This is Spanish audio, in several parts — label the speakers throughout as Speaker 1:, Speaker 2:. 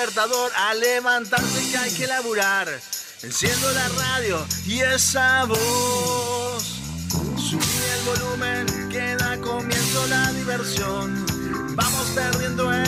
Speaker 1: a levantarse que hay que laburar. Enciendo la radio y esa voz. Subí el volumen que da comienzo la diversión. Vamos perdiendo el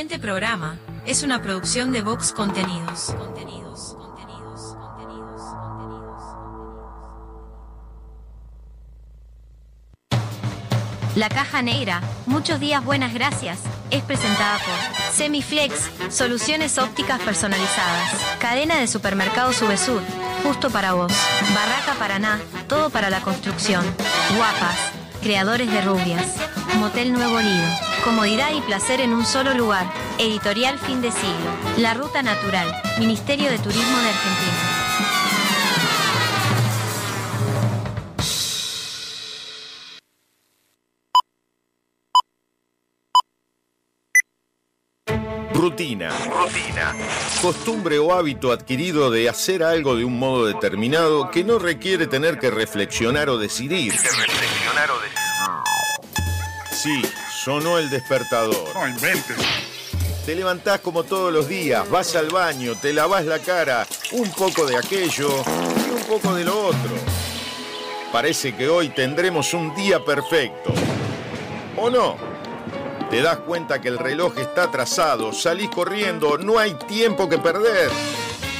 Speaker 2: siguiente programa es una producción de Vox Contenidos. Contenidos, contenidos, contenidos, contenidos.
Speaker 3: La caja negra, muchos días buenas gracias, es presentada por Semiflex, soluciones ópticas personalizadas, cadena de supermercados Subesur, justo para vos, Barraca Paraná, todo para la construcción, Guapas, creadores de rubias, Motel Nuevo Lido, comodidad y placer en un solo lugar, editorial fin de siglo, La Ruta Natural, Ministerio de Turismo de Argentina.
Speaker 4: Rutina. Rutina. Costumbre o hábito adquirido de hacer algo de un modo determinado que no requiere tener que reflexionar o decidir. reflexionar o decidir. Sí, sonó el despertador.
Speaker 5: No inventes.
Speaker 4: Te levantás como todos los días, vas al baño, te lavas la cara, un poco de aquello y un poco de lo otro. Parece que hoy tendremos un día perfecto. ¿O no? Te das cuenta que el reloj está atrasado, salís corriendo, no hay tiempo que perder.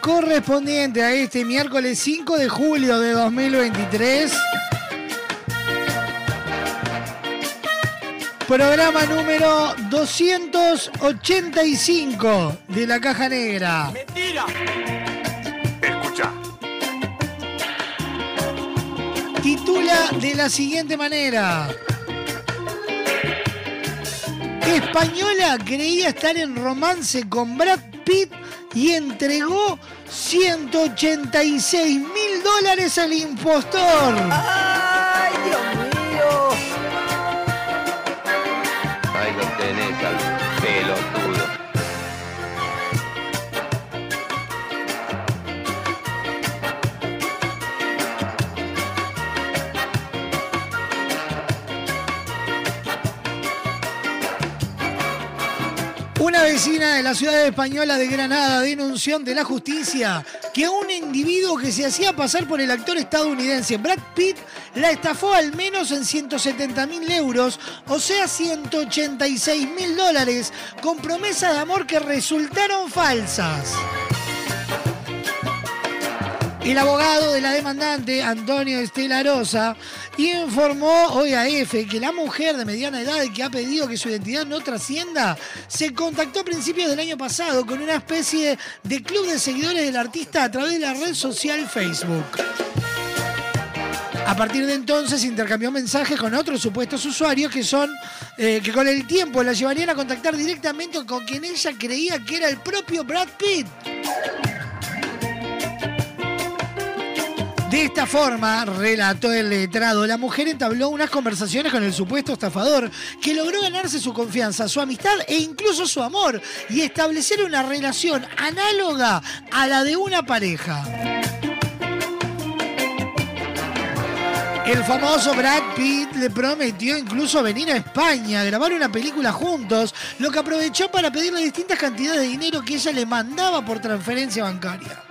Speaker 6: Correspondiente a este miércoles 5 de julio de 2023. Programa número 285 de la Caja Negra.
Speaker 5: Mentira.
Speaker 1: Escucha.
Speaker 6: Titula de la siguiente manera. Española creía estar en romance con Brad Pitt y entregó 186 mil dólares al impostor. La ciudad española de Granada denunció ante la justicia que un individuo que se hacía pasar por el actor estadounidense Brad Pitt la estafó al menos en 170 mil euros, o sea 186 mil dólares, con promesas de amor que resultaron falsas. El abogado de la demandante, Antonio Estela Rosa, informó hoy a EFE que la mujer de mediana edad que ha pedido que su identidad no trascienda se contactó a principios del año pasado con una especie de club de seguidores del artista a través de la red social Facebook. A partir de entonces intercambió mensajes con otros supuestos usuarios que son eh, que con el tiempo la llevarían a contactar directamente con quien ella creía que era el propio Brad Pitt. De esta forma, relató el letrado, la mujer entabló unas conversaciones con el supuesto estafador que logró ganarse su confianza, su amistad e incluso su amor y establecer una relación análoga a la de una pareja. El famoso Brad Pitt le prometió incluso venir a España a grabar una película juntos, lo que aprovechó para pedirle distintas cantidades de dinero que ella le mandaba por transferencia bancaria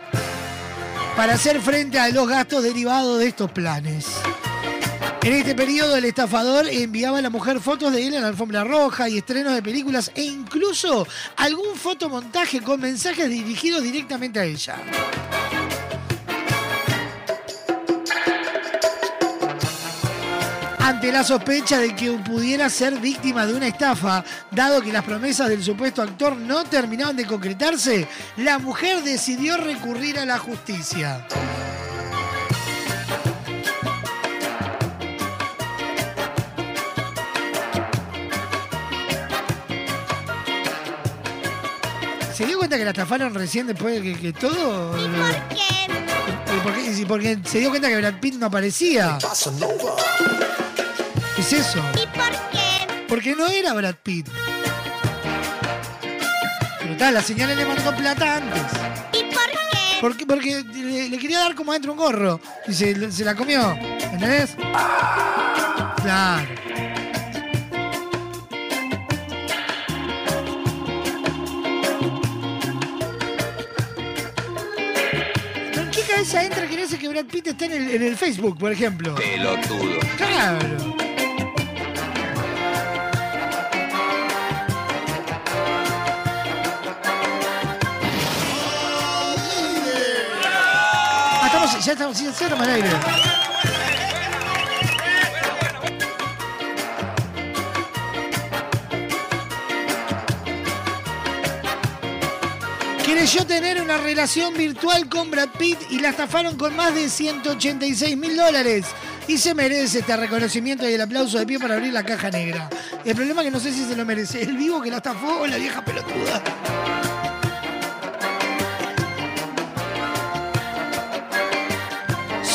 Speaker 6: para hacer frente a los gastos derivados de estos planes. En este periodo el estafador enviaba a la mujer fotos de él en la alfombra roja y estrenos de películas e incluso algún fotomontaje con mensajes dirigidos directamente a ella. Ante la sospecha de que pudiera ser víctima de una estafa, dado que las promesas del supuesto actor no terminaban de concretarse, la mujer decidió recurrir a la justicia. ¿Se dio cuenta que la estafaron recién después de que, que todo?
Speaker 3: ¿Por qué?
Speaker 6: ¿Y por qué? Y porque se dio cuenta que Brad Pitt no aparecía. Es eso.
Speaker 7: ¿Y por qué?
Speaker 6: Porque no era Brad Pitt. Pero tal, la señora le mandó plata antes.
Speaker 7: ¿Y por qué?
Speaker 6: Porque, porque le, le quería dar como adentro un gorro. Y se, se la comió. ¿Entendés? Claro. ¿Pero ¿En qué cabeza entra que dice que Brad Pitt está en el, en el Facebook, por ejemplo?
Speaker 8: Pelotudo.
Speaker 6: Claro. Ya estamos, ya estamos al aire. Creyó tener una relación virtual con Brad Pitt y la estafaron con más de 186 mil dólares. Y se merece este reconocimiento y el aplauso de pie para abrir la caja negra. El problema es que no sé si se lo merece el vivo que la estafó o la vieja pelotuda.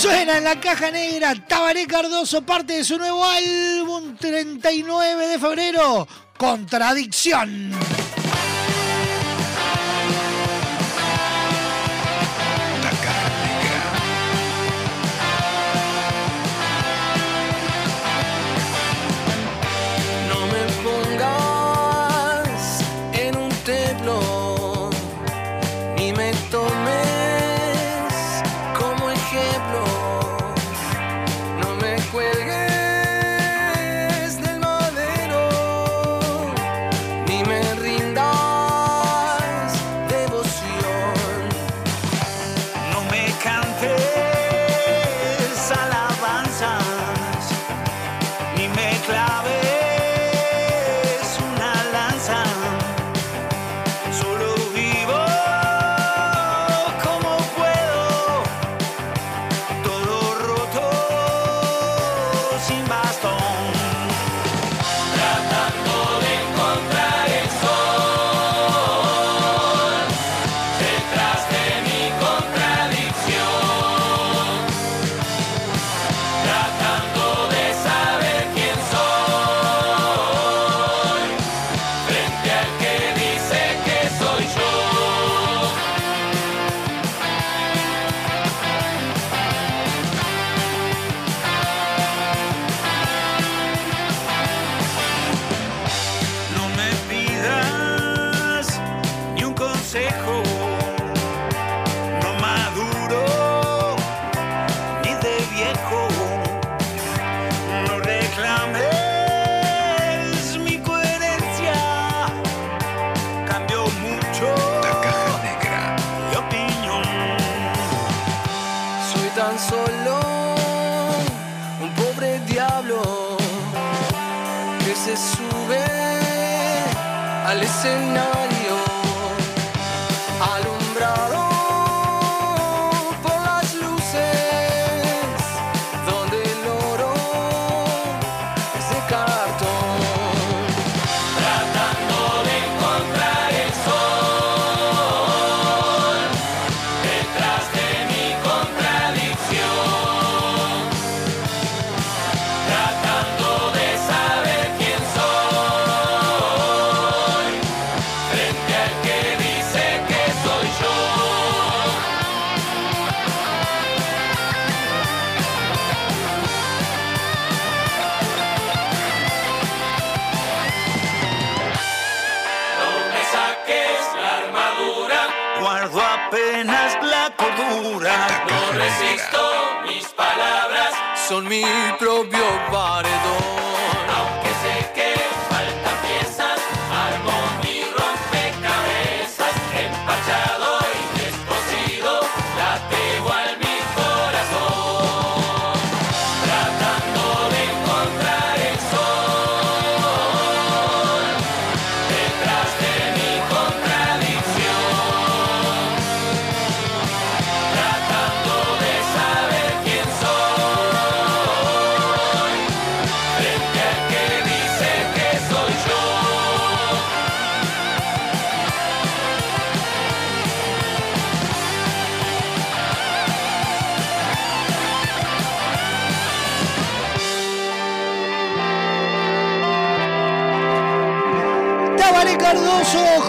Speaker 6: Suena en la caja negra Tabaré Cardoso, parte de su nuevo álbum 39 de febrero, Contradicción.
Speaker 9: Son mi propio paredón.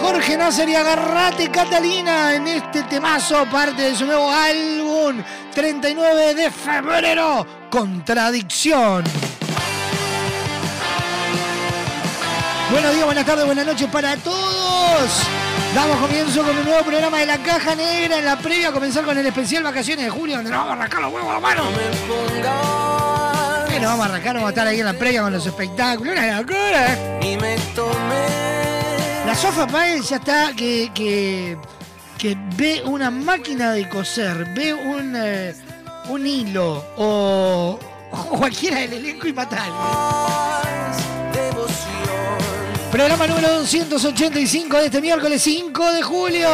Speaker 6: Jorge Nasser y Agarrate Catalina en este temazo, parte de su nuevo álbum, 39 de febrero, Contradicción. Buenos días, buenas tardes, buenas noches para todos. Damos comienzo con un nuevo programa de la Caja Negra en la previa a comenzar con el especial Vacaciones de Julio, donde nos vamos a arrancar los huevos a mano. Que nos vamos a arrancar, vamos a estar ahí en la previa con los espectáculos. Una locura.
Speaker 1: Tomé.
Speaker 6: Sofa Páez ya está que, que, que ve una máquina de coser, ve un, eh, un hilo o, cualquiera del elenco y matarlo. Programa número 285 de este miércoles 5 de julio.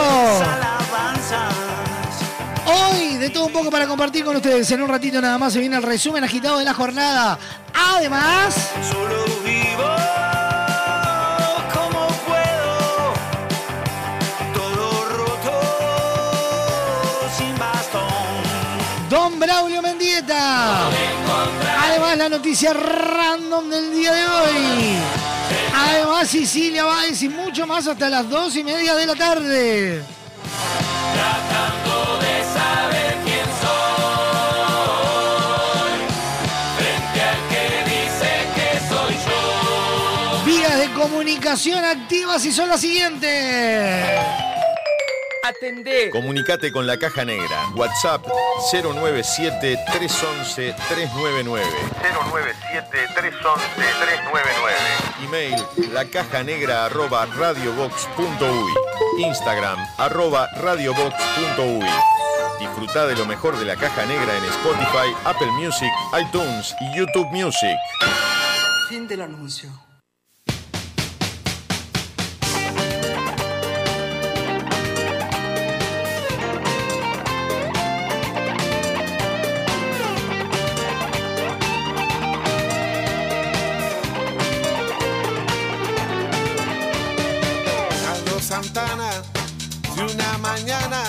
Speaker 6: Hoy, de todo un poco para compartir con ustedes. En un ratito nada más se viene el resumen agitado de la jornada. Además. Braulio Mendieta. Además, la noticia random del día de hoy. Además, Sicilia Báez y mucho más hasta las dos y media de la tarde.
Speaker 9: Tratando de saber quién soy. Frente al que dice que soy yo.
Speaker 6: Vías de comunicación activas y son las siguientes.
Speaker 1: Atendé.
Speaker 4: Comunicate con la Caja Negra. WhatsApp 097-311-399. 097-311-399. Email lacajanegra arroba radiobox.uy. Instagram arroba radiobox.uy. Disfruta de lo mejor de la Caja Negra en Spotify, Apple Music, iTunes y YouTube Music.
Speaker 1: Fin del anuncio.
Speaker 10: Mañana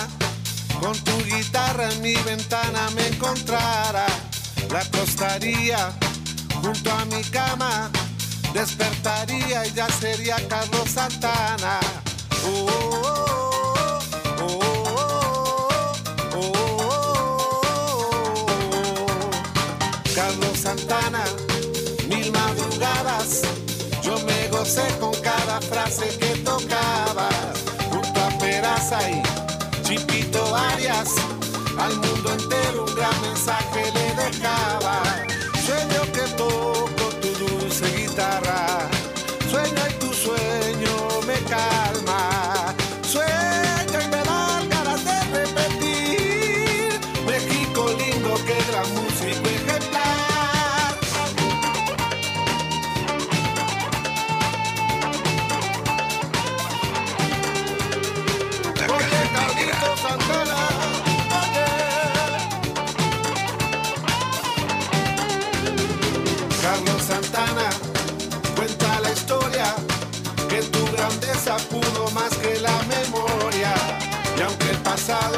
Speaker 10: con tu guitarra en mi ventana me encontrara, la acostaría junto a mi cama, despertaría y ya sería Carlos Santana. Oh, oh, oh, oh, oh, oh. Carlos Santana, mil madrugadas, yo me gocé con cada frase que tocaba, Al mundo entero un gran mensaje le dejaba.
Speaker 6: pasar.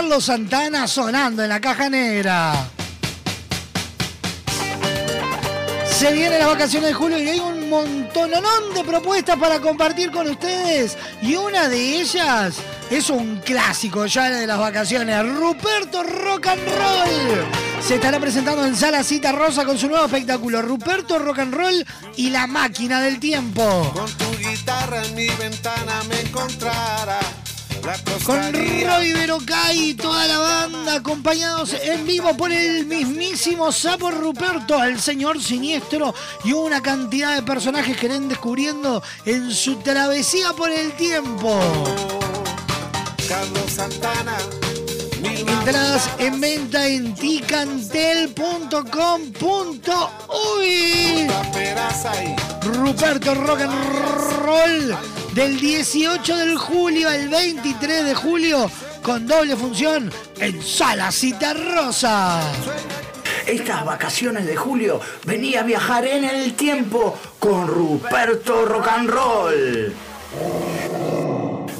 Speaker 6: Carlos Santana sonando en la caja negra. Se vienen las vacaciones de julio y hay un montononón de propuestas para compartir con ustedes. Y una de ellas es un clásico ya de las vacaciones. Ruperto Rock and Roll. Se estará presentando en Sala Cita Rosa con su nuevo espectáculo. Ruperto Rock and Roll y la máquina del tiempo.
Speaker 10: Con tu guitarra en mi ventana me encontrara.
Speaker 6: Con. Roy Verocay y toda la banda, acompañados en vivo por el mismísimo Sapo Ruperto, el señor siniestro y una cantidad de personajes que irán descubriendo en su travesía por el tiempo.
Speaker 10: Carlos Santana.
Speaker 6: Entradas en venta en ticantel.com.uy. Ruperto Rock and Roll del 18 de julio al 23 de julio con doble función en Sala Cita Rosa.
Speaker 11: Estas vacaciones de julio venía a viajar en el tiempo con Ruperto Rock and Roll.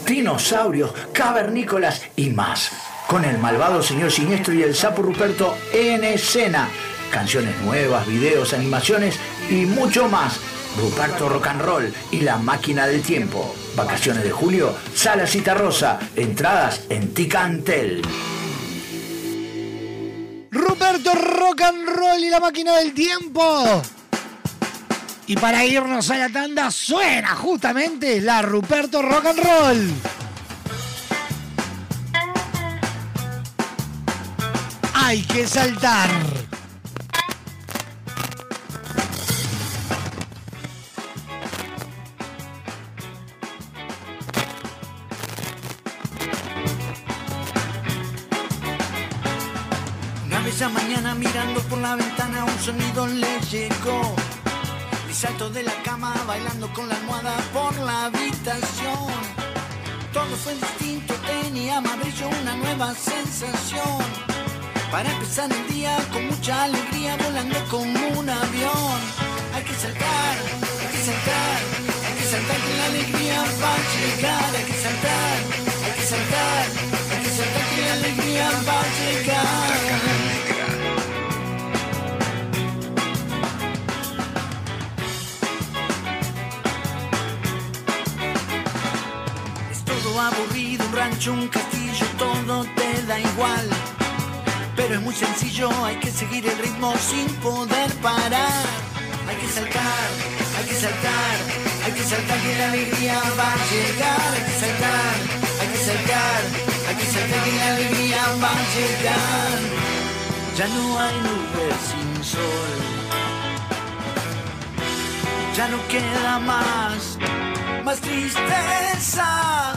Speaker 11: Dinosaurios, cavernícolas y más. Con el malvado señor siniestro y el sapo Ruperto en escena. Canciones nuevas, videos, animaciones y mucho más. Ruperto Rock and Roll y la máquina del tiempo. Vacaciones de julio, Sala Cita Rosa. Entradas en Ticantel.
Speaker 6: Ruperto Rock and Roll y la máquina del tiempo. Y para irnos a la tanda suena justamente la Ruperto Rock and Roll. Hay que saltar.
Speaker 12: Sonido le llegó. Y salto de la cama bailando con la almohada por la habitación. Todo fue distinto, tenía más brillo, una nueva sensación. Para empezar el día con mucha alegría volando como un avión. Hay que saltar, hay que saltar, hay que saltar que la alegría va a llegar. Hay que saltar, hay que saltar, hay que saltar que la alegría va a llegar. Aburrido, un rancho, un castillo, todo te da igual. Pero es muy sencillo, hay que seguir el ritmo sin poder parar. Hay que saltar, hay que saltar, hay que saltar que la alegría va a llegar. Hay que saltar, hay que saltar, hay que saltar que la alegría va a llegar. Ya no hay nubes sin sol. Ya no queda más, más tristeza.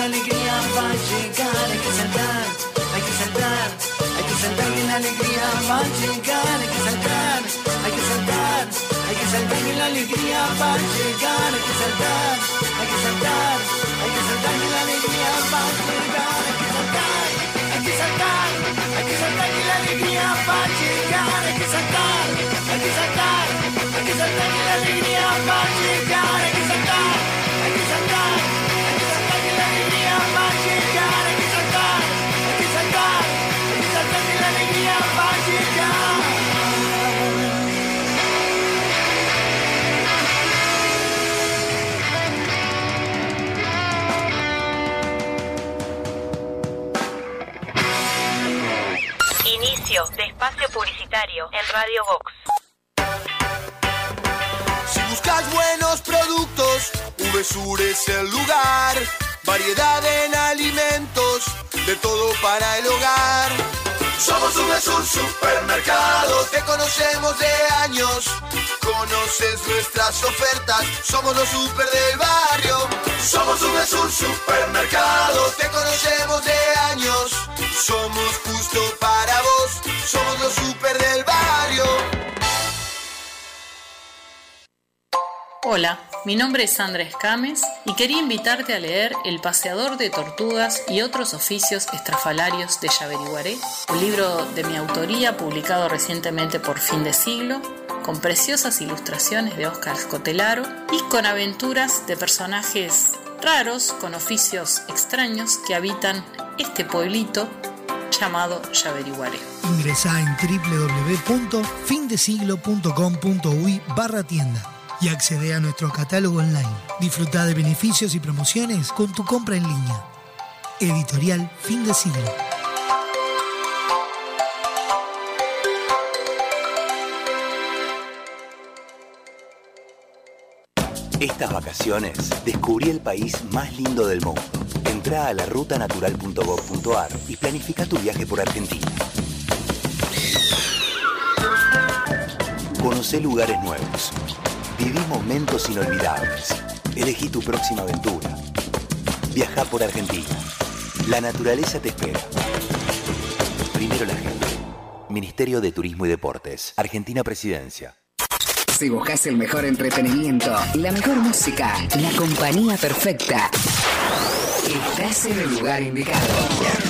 Speaker 12: Hay que saltar, hay que saltar, hay que saltar que la alegría. Hay que saltar, hay que saltar, hay que saltar que la alegría va a llegar. Hay que saltar, hay que saltar, hay que saltar que la alegría va a llegar. Hay que saltar, hay que saltar, hay que saltar que la alegría va a llegar. Hay que saltar, hay que saltar, hay que saltar que la alegría va a llegar.
Speaker 13: De espacio publicitario en Radio Vox.
Speaker 14: Si buscas buenos productos, VSUR es el lugar. Variedad en alimentos, de todo para el hogar. Somos VSUR Supermercado, te conocemos de años. Conoces nuestras ofertas, somos los super del barrio. Somos VSUR Supermercado, te conocemos de años. Somos justo para vos, somos los super del barrio.
Speaker 15: Hola, mi nombre es Sandra Escames y quería invitarte a leer El paseador de tortugas y otros oficios estrafalarios de Yaveriguaré, un libro de mi autoría publicado recientemente por Fin de Siglo, con preciosas ilustraciones de Óscar Scotelaro y con aventuras de personajes raros con oficios extraños que habitan este pueblito llamado Yaveriguaré.
Speaker 6: Ingresá en www.findesiglo.com.uy barra tienda y accede a nuestro catálogo online. Disfruta de beneficios y promociones con tu compra en línea. Editorial Fin de Siglo.
Speaker 16: Estas vacaciones descubrí el país más lindo del mundo. Entra a la rutanatural.gov.ar y planifica tu viaje por Argentina. Conoce lugares nuevos. Viví momentos inolvidables. Elegí tu próxima aventura. Viaja por Argentina. La naturaleza te espera. Primero la gente. Ministerio de Turismo y Deportes. Argentina Presidencia.
Speaker 17: Si buscas el mejor entretenimiento, la mejor música, la compañía perfecta, estás en el lugar indicado.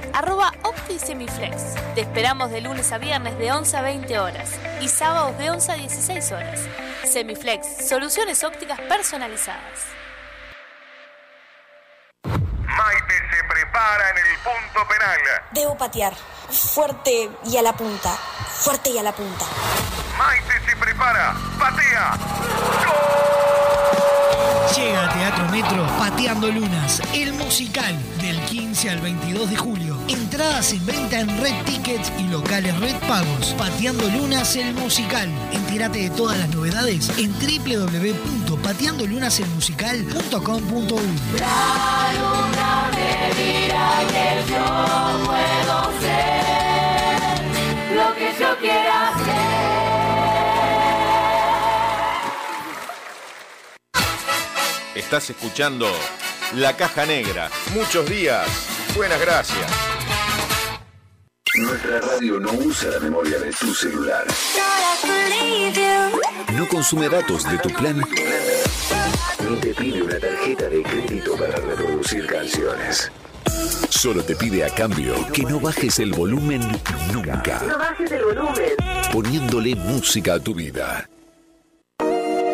Speaker 18: arroba OptiSemiflex. Te esperamos de lunes a viernes de 11 a 20 horas y sábados de 11 a 16 horas. Semiflex, soluciones ópticas personalizadas.
Speaker 19: Maite se prepara en el punto penal.
Speaker 20: Debo patear. Fuerte y a la punta. Fuerte y a la punta.
Speaker 19: Maite se prepara. Patea.
Speaker 6: Llega a Teatro Metro Pateando Lunas, el musical del 15 al 22 de julio. Entradas en venta en Red Tickets y locales Red Pagos. Pateando Lunas, el musical. Entérate de todas las novedades en www.pateandolunaselmusical.com.uy.
Speaker 9: La luna yo puedo ser lo que yo quiera
Speaker 4: Estás escuchando La Caja Negra. Muchos días. Buenas gracias.
Speaker 21: Nuestra radio no usa la memoria de tu celular.
Speaker 22: No consume datos de tu plan.
Speaker 21: Ni te pide una tarjeta de crédito para reproducir canciones.
Speaker 22: Solo te pide a cambio que no bajes el volumen nunca.
Speaker 21: No bajes el volumen.
Speaker 22: Poniéndole música a tu vida.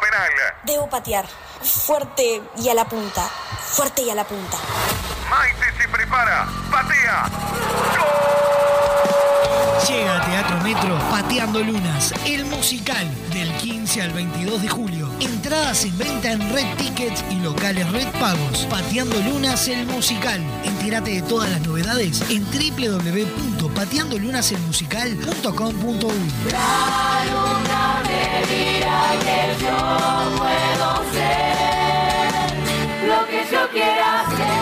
Speaker 19: Penal.
Speaker 20: Debo patear. Fuerte y a la punta. Fuerte y a la punta.
Speaker 19: Maite se prepara. Patea.
Speaker 6: Llega a Teatro Metro Pateando Lunas, el musical del 15 al 22 de julio. Entradas en venta en Red Tickets y locales Red Pagos. Pateando Lunas, el musical. Entérate de todas las novedades en www.pateandolunaselmusical.com.uy.
Speaker 9: Yo puedo ser lo que yo quiera ser.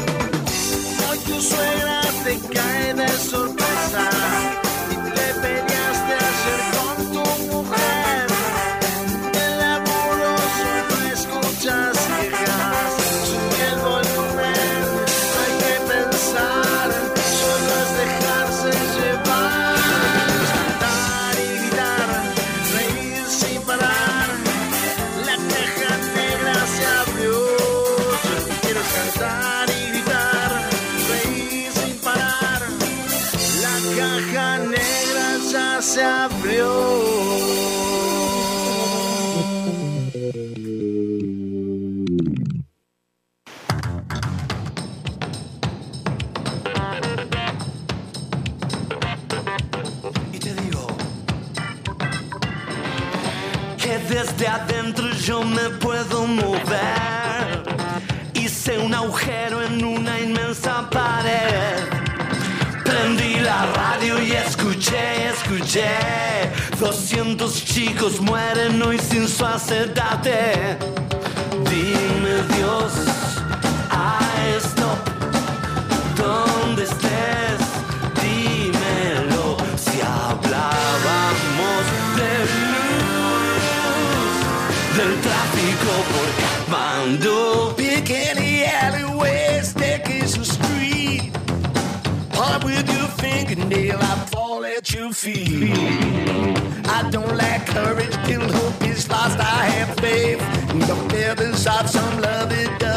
Speaker 1: Hoy tu suegra te cae de sorpresa.
Speaker 23: pienso. Dime Dios, I stop. Donde estés, dímelo. Si hablábamos de luz, del tráfico por Kathmandu.
Speaker 12: Piccadilly alleyways, Dickinson Street. Part with your fingernail, I fall at your feet. I don't lack courage, it'll shot some love, it
Speaker 23: does.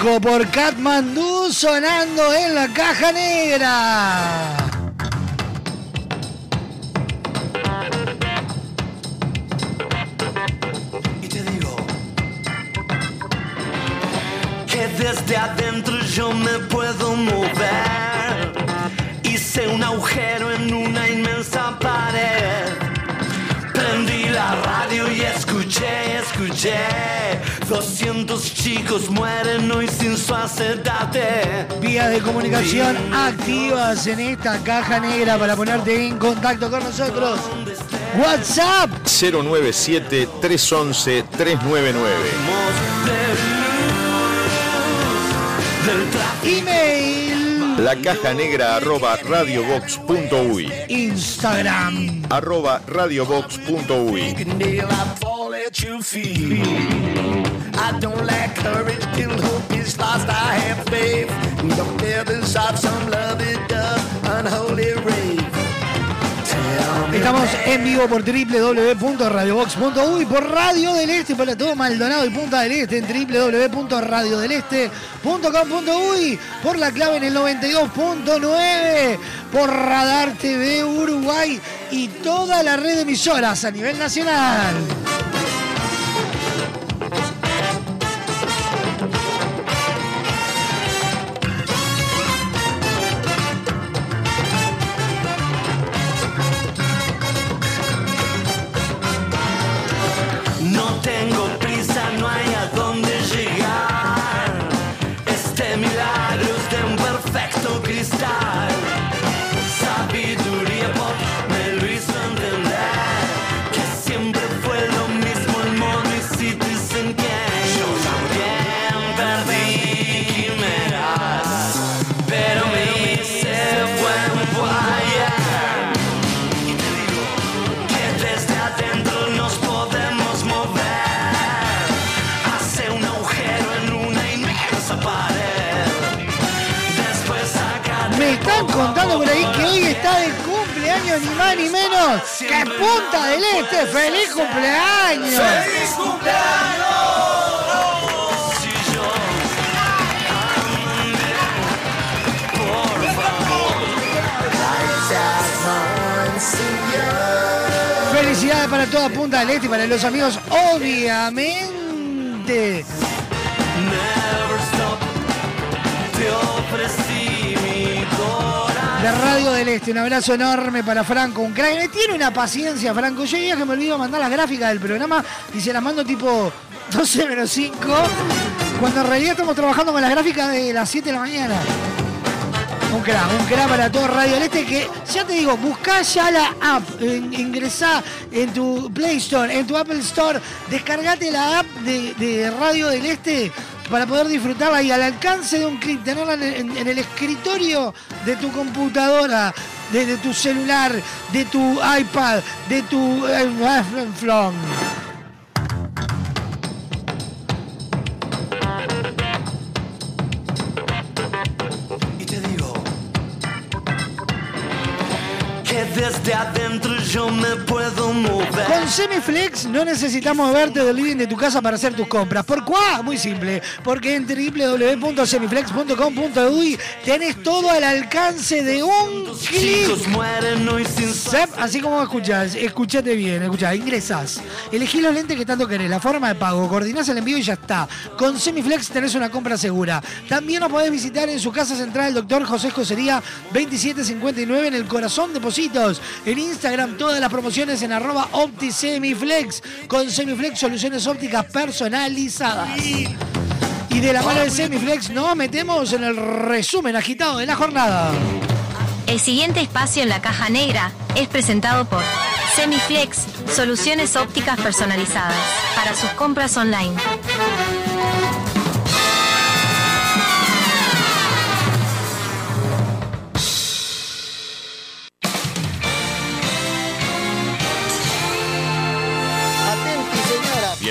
Speaker 23: Por
Speaker 6: Katmandú sonando en la caja negra.
Speaker 23: mueren hoy sin su.
Speaker 6: Vías de comunicación activas en esta caja negra para ponerte en contacto con nosotros. WhatsApp.
Speaker 4: 097 311 399.
Speaker 6: Email.
Speaker 4: La caja negra arroba radiobox.uy
Speaker 6: Instagram.
Speaker 4: Arroba radiobox.uy
Speaker 12: I don't lack courage till is lost. I have faith. The feathers of some unholy rain.
Speaker 6: Estamos en vivo por www.radiobox.uy, por Radio del Este, para todo Maldonado y Punta del Este, en www.radiodeleste.com.uy, por la clave en el 92.9, por Radar TV Uruguay y toda la red de emisoras a nivel nacional.
Speaker 12: Que
Speaker 6: Punta del Este. ¡Feliz cumpleaños!
Speaker 12: ¡Feliz cumpleaños!
Speaker 6: Felicidades para toda Punta del Este y para los amigos, obviamente.
Speaker 12: Te ofrecí mi corazón.
Speaker 6: De Radio del Este, un abrazo enorme para Franco, un. Me Tiene una paciencia, Franco. Yo día que me olvido mandar las gráficas del programa y se las mando tipo 12 menos 5, cuando en realidad estamos trabajando con las gráficas de las 7 de la mañana. Un crack, un crack para todo Radio del Este que, ya te digo, buscá ya la app, ingresá en tu Play Store, en tu Apple Store, descargate la app de, de Radio del Este para poder disfrutarla y al alcance de un clic, tenerla en, en- el escritorio de tu computadora, de, de tu celular, de tu iPad, de tu... eh,
Speaker 12: desde adentro yo me puedo mover.
Speaker 6: Con Semiflex no necesitamos verte del living de tu casa para hacer tus compras. ¿Por cuá? Muy simple. Porque en www.semiflex.com.uy tenés todo al alcance de un clic. Así como escuchás, escuchate bien, escuchá, ingresás, elegí los lentes que tanto querés, la forma de pago, coordinás el envío y ya está. Con Semiflex tenés una compra segura. También nos podés visitar en su casa central, el doctor José Escocería 2759 en el corazón de Positos. En Instagram todas las promociones en arroba OptiSemiflex. Con Semiflex soluciones ópticas personalizadas. Y de la mano de Semiflex nos metemos en el resumen agitado de la jornada.
Speaker 24: El siguiente espacio en la caja negra es presentado por Semiflex, soluciones ópticas personalizadas para sus compras online.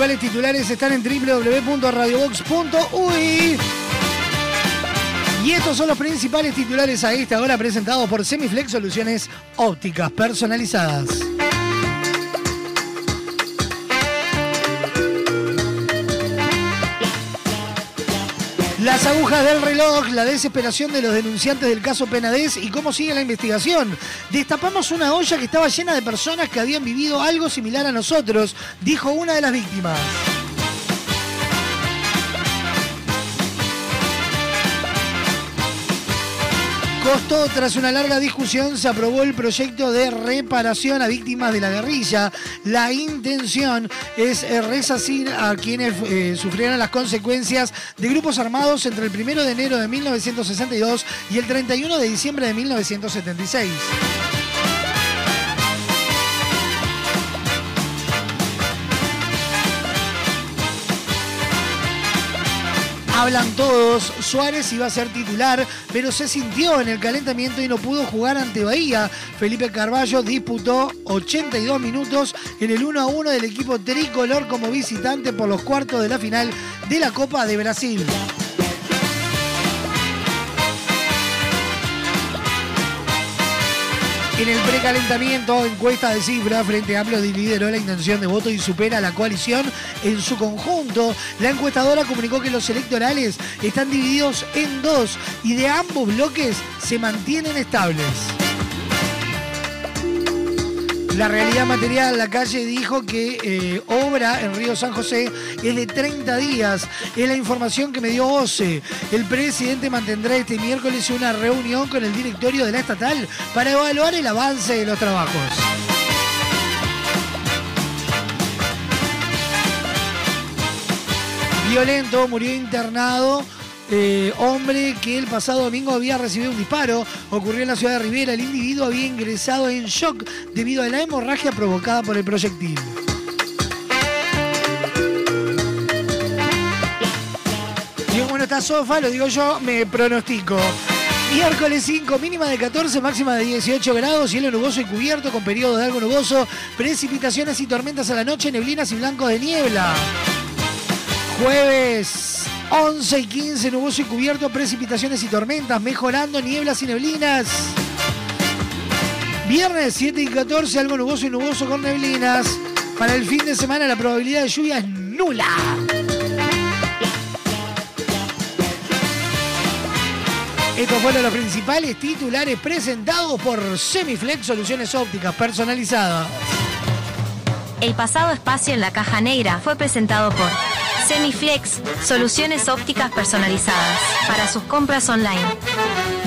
Speaker 6: Principales titulares están en www.radiobox.uy. Y estos son los principales titulares a esta hora presentados por Semiflex Soluciones Ópticas Personalizadas. Las agujas del reloj, la desesperación de los denunciantes del caso Penadez y cómo sigue la investigación. Destapamos una olla que estaba llena de personas que habían vivido algo similar a nosotros, dijo una de las víctimas. Costó, tras una larga discusión, se aprobó el proyecto de reparación a víctimas de la guerrilla. La intención es eh, resarcir a quienes eh, sufrieron las consecuencias de grupos armados entre el 1 de enero de 1962 y el 31 de diciembre de 1976. Hablan todos, Suárez iba a ser titular, pero se sintió en el calentamiento y no pudo jugar ante Bahía. Felipe Carballo disputó 82 minutos en el 1 a 1 del equipo tricolor como visitante por los cuartos de la final de la Copa de Brasil. En el precalentamiento, encuesta de cifra, Frente Amplio lideró la intención de voto y supera a la coalición en su conjunto. La encuestadora comunicó que los electorales están divididos en dos y de ambos bloques se mantienen estables. La realidad material, la calle dijo que eh, obra en Río San José es de 30 días. Es la información que me dio OCE. El presidente mantendrá este miércoles una reunión con el directorio de la estatal para evaluar el avance de los trabajos. Violento, murió internado eh, hombre que el pasado domingo había recibido un disparo. Ocurrió en la ciudad de Rivera. El individuo había ingresado en shock debido a la hemorragia provocada por el proyectil. Y bueno, esta sofá, lo digo yo, me pronostico. Miércoles 5, mínima de 14, máxima de 18 grados, cielo nuboso y cubierto con periodo de algo nuboso, precipitaciones y tormentas a la noche, neblinas y blancos de niebla. Jueves 11 y 15, nuboso y cubierto, precipitaciones y tormentas, mejorando nieblas y neblinas. Viernes 7 y 14, algo nuboso y nuboso con neblinas. Para el fin de semana la probabilidad de lluvia es nula. Estos fueron los principales titulares presentados por Semiflex Soluciones Ópticas Personalizadas.
Speaker 24: El pasado espacio en la caja negra fue presentado por Semiflex, soluciones ópticas personalizadas para sus compras online.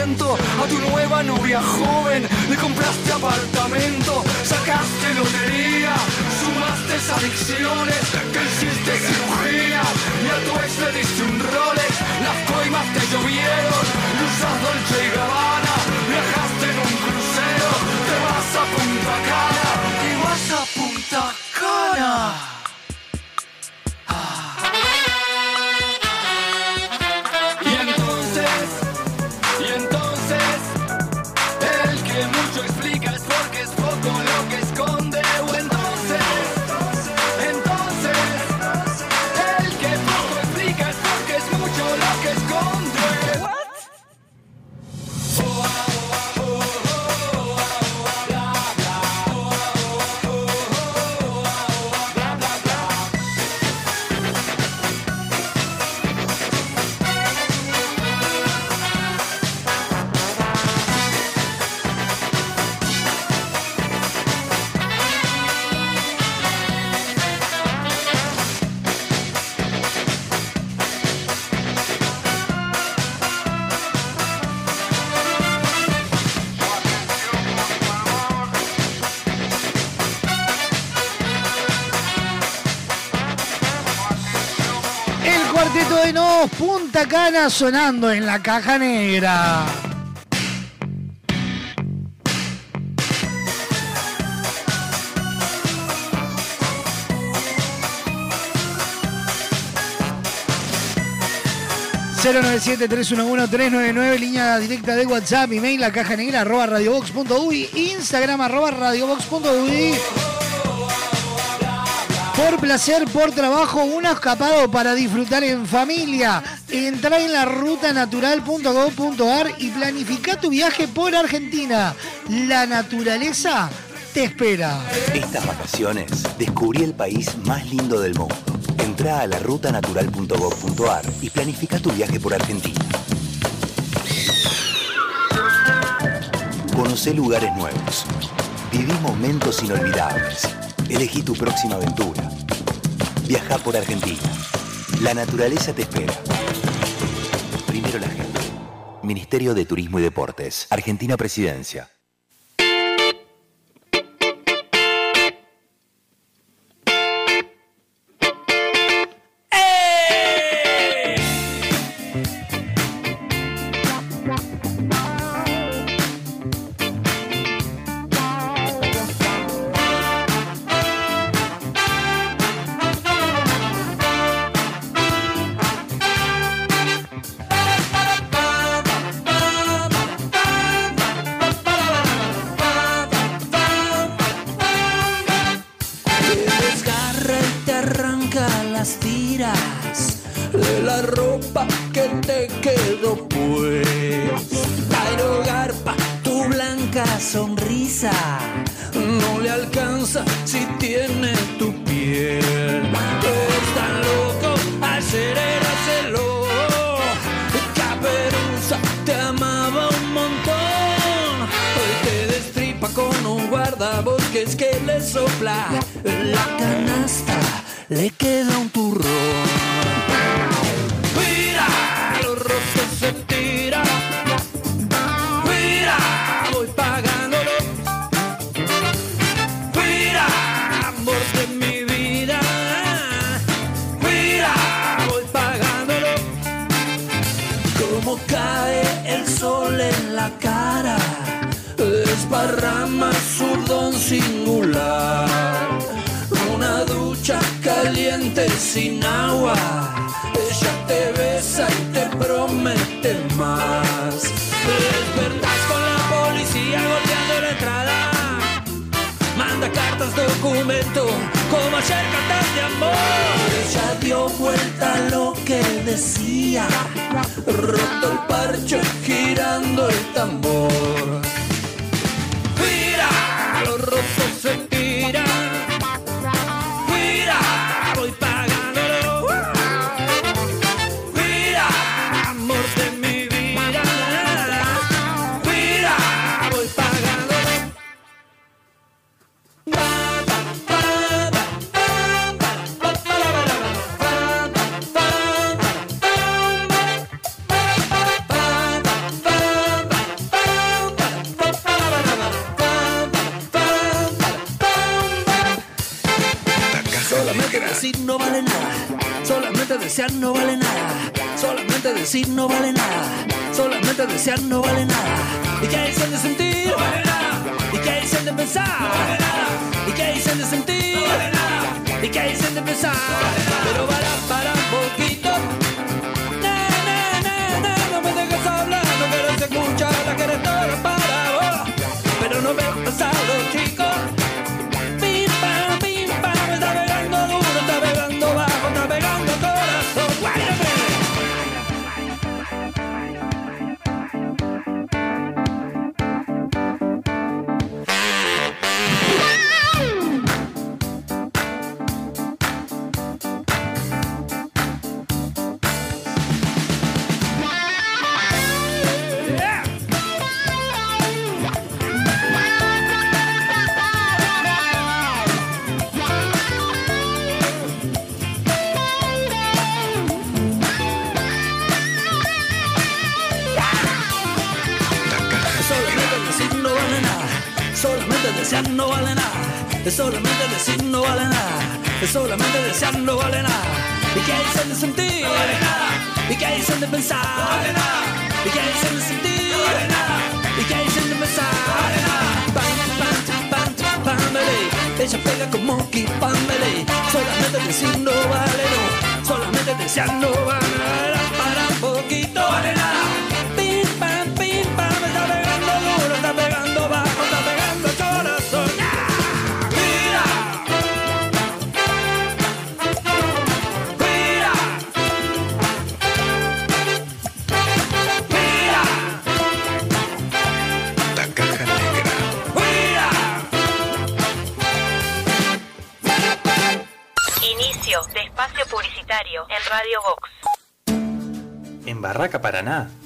Speaker 12: A tu nueva novia joven, le compraste apartamento, sacaste lotería, sumaste adicciones, te hiciste cirugía y a tu ex le diste un Rolex, las coimas te llovieron, usas Dolce y Gabbana, viajaste en un crucero, te vas a Punta Cana, Cana
Speaker 6: sonando en la caja negra. ...097-311-399... ...línea directa de WhatsApp... ...email la caja negra... ...arroba radiobox.uy... ...instagram arroba radiobox.uy... ...por placer, por trabajo... ...un escapado para disfrutar en familia... Entra en la rutanatural.gov.ar y planifica tu viaje por Argentina. La naturaleza te espera.
Speaker 16: Estas vacaciones descubrí el país más lindo del mundo. Entra a la rutanatural.gov.ar y planifica tu viaje por Argentina. Conoce lugares nuevos. Viví momentos inolvidables. Elegí tu próxima aventura. Viaja por Argentina. La naturaleza te espera. Primero la gente. Ministerio de Turismo y Deportes. Argentina Presidencia.
Speaker 25: parche girando el tambor.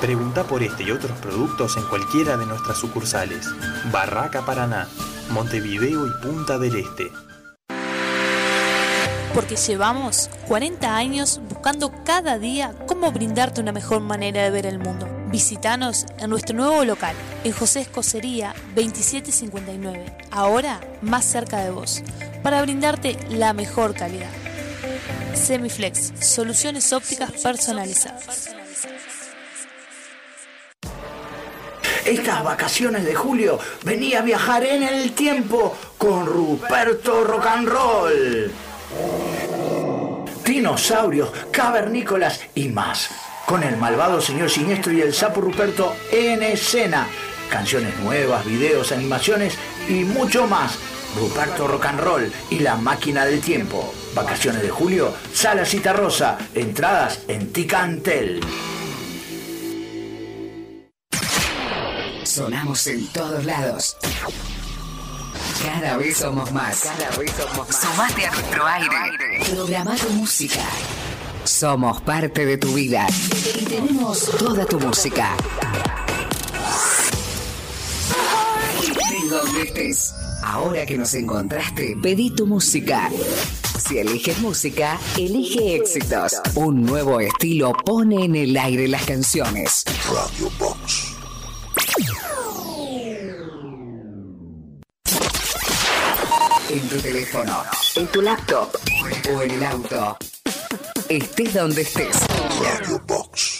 Speaker 26: Pregunta por este y otros productos en cualquiera de nuestras sucursales. Barraca Paraná, Montevideo y Punta del Este.
Speaker 18: Porque llevamos 40 años buscando cada día cómo brindarte una mejor manera de ver el mundo. Visítanos en nuestro nuevo local, en José Escocería 2759, ahora más cerca de vos, para brindarte la mejor calidad. Semiflex, soluciones ópticas personalizadas.
Speaker 11: Estas vacaciones de julio venía a viajar en el tiempo con Ruperto Rock and Roll. Dinosaurios, cavernícolas y más. Con el malvado señor siniestro y el sapo Ruperto en escena. Canciones nuevas, videos, animaciones y mucho más. Ruperto Rock and Roll y la máquina del tiempo. Vacaciones de julio, Sala Cita Rosa. Entradas en Ticantel.
Speaker 17: Sonamos en todos lados. Cada vez somos más. Cada vez somos más. Sumate a nuestro aire. Programa tu música. Somos parte de tu vida y tenemos toda tu música. Donde estés. Ahora que nos encontraste, pedí tu música. Si eliges música, elige éxitos. Un nuevo estilo pone en el aire las canciones.
Speaker 21: Radio Box.
Speaker 17: En tu teléfono, en tu laptop o en el auto. Estés donde estés.
Speaker 21: Radio Box.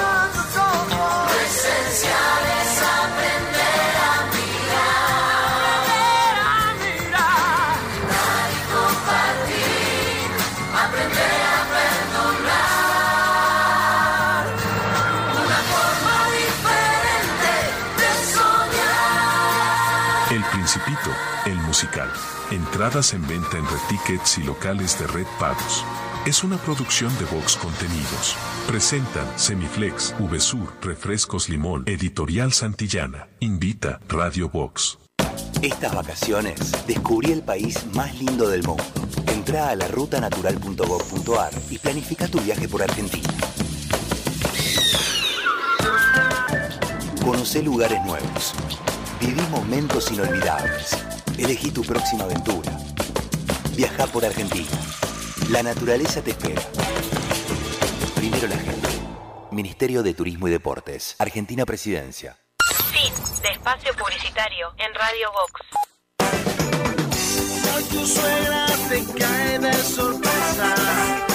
Speaker 27: Principito, el musical. Entradas en venta en Red Tickets y locales de Red Pagos. Es una producción de Vox Contenidos. Presentan Semiflex, VSUR, Refrescos Limón, Editorial Santillana. Invita Radio Vox.
Speaker 16: Estas vacaciones descubrí el país más lindo del mundo. Entra a la rutanatural.gov.ar y planifica tu viaje por Argentina. Conoce lugares nuevos. Viví momentos inolvidables. Elegí tu próxima aventura. Viaja por Argentina. La naturaleza te espera. Primero la gente. Ministerio de Turismo y Deportes. Argentina Presidencia.
Speaker 13: Fin de espacio publicitario en Radio Vox.
Speaker 23: Hoy tu suegra te cae de sorpresa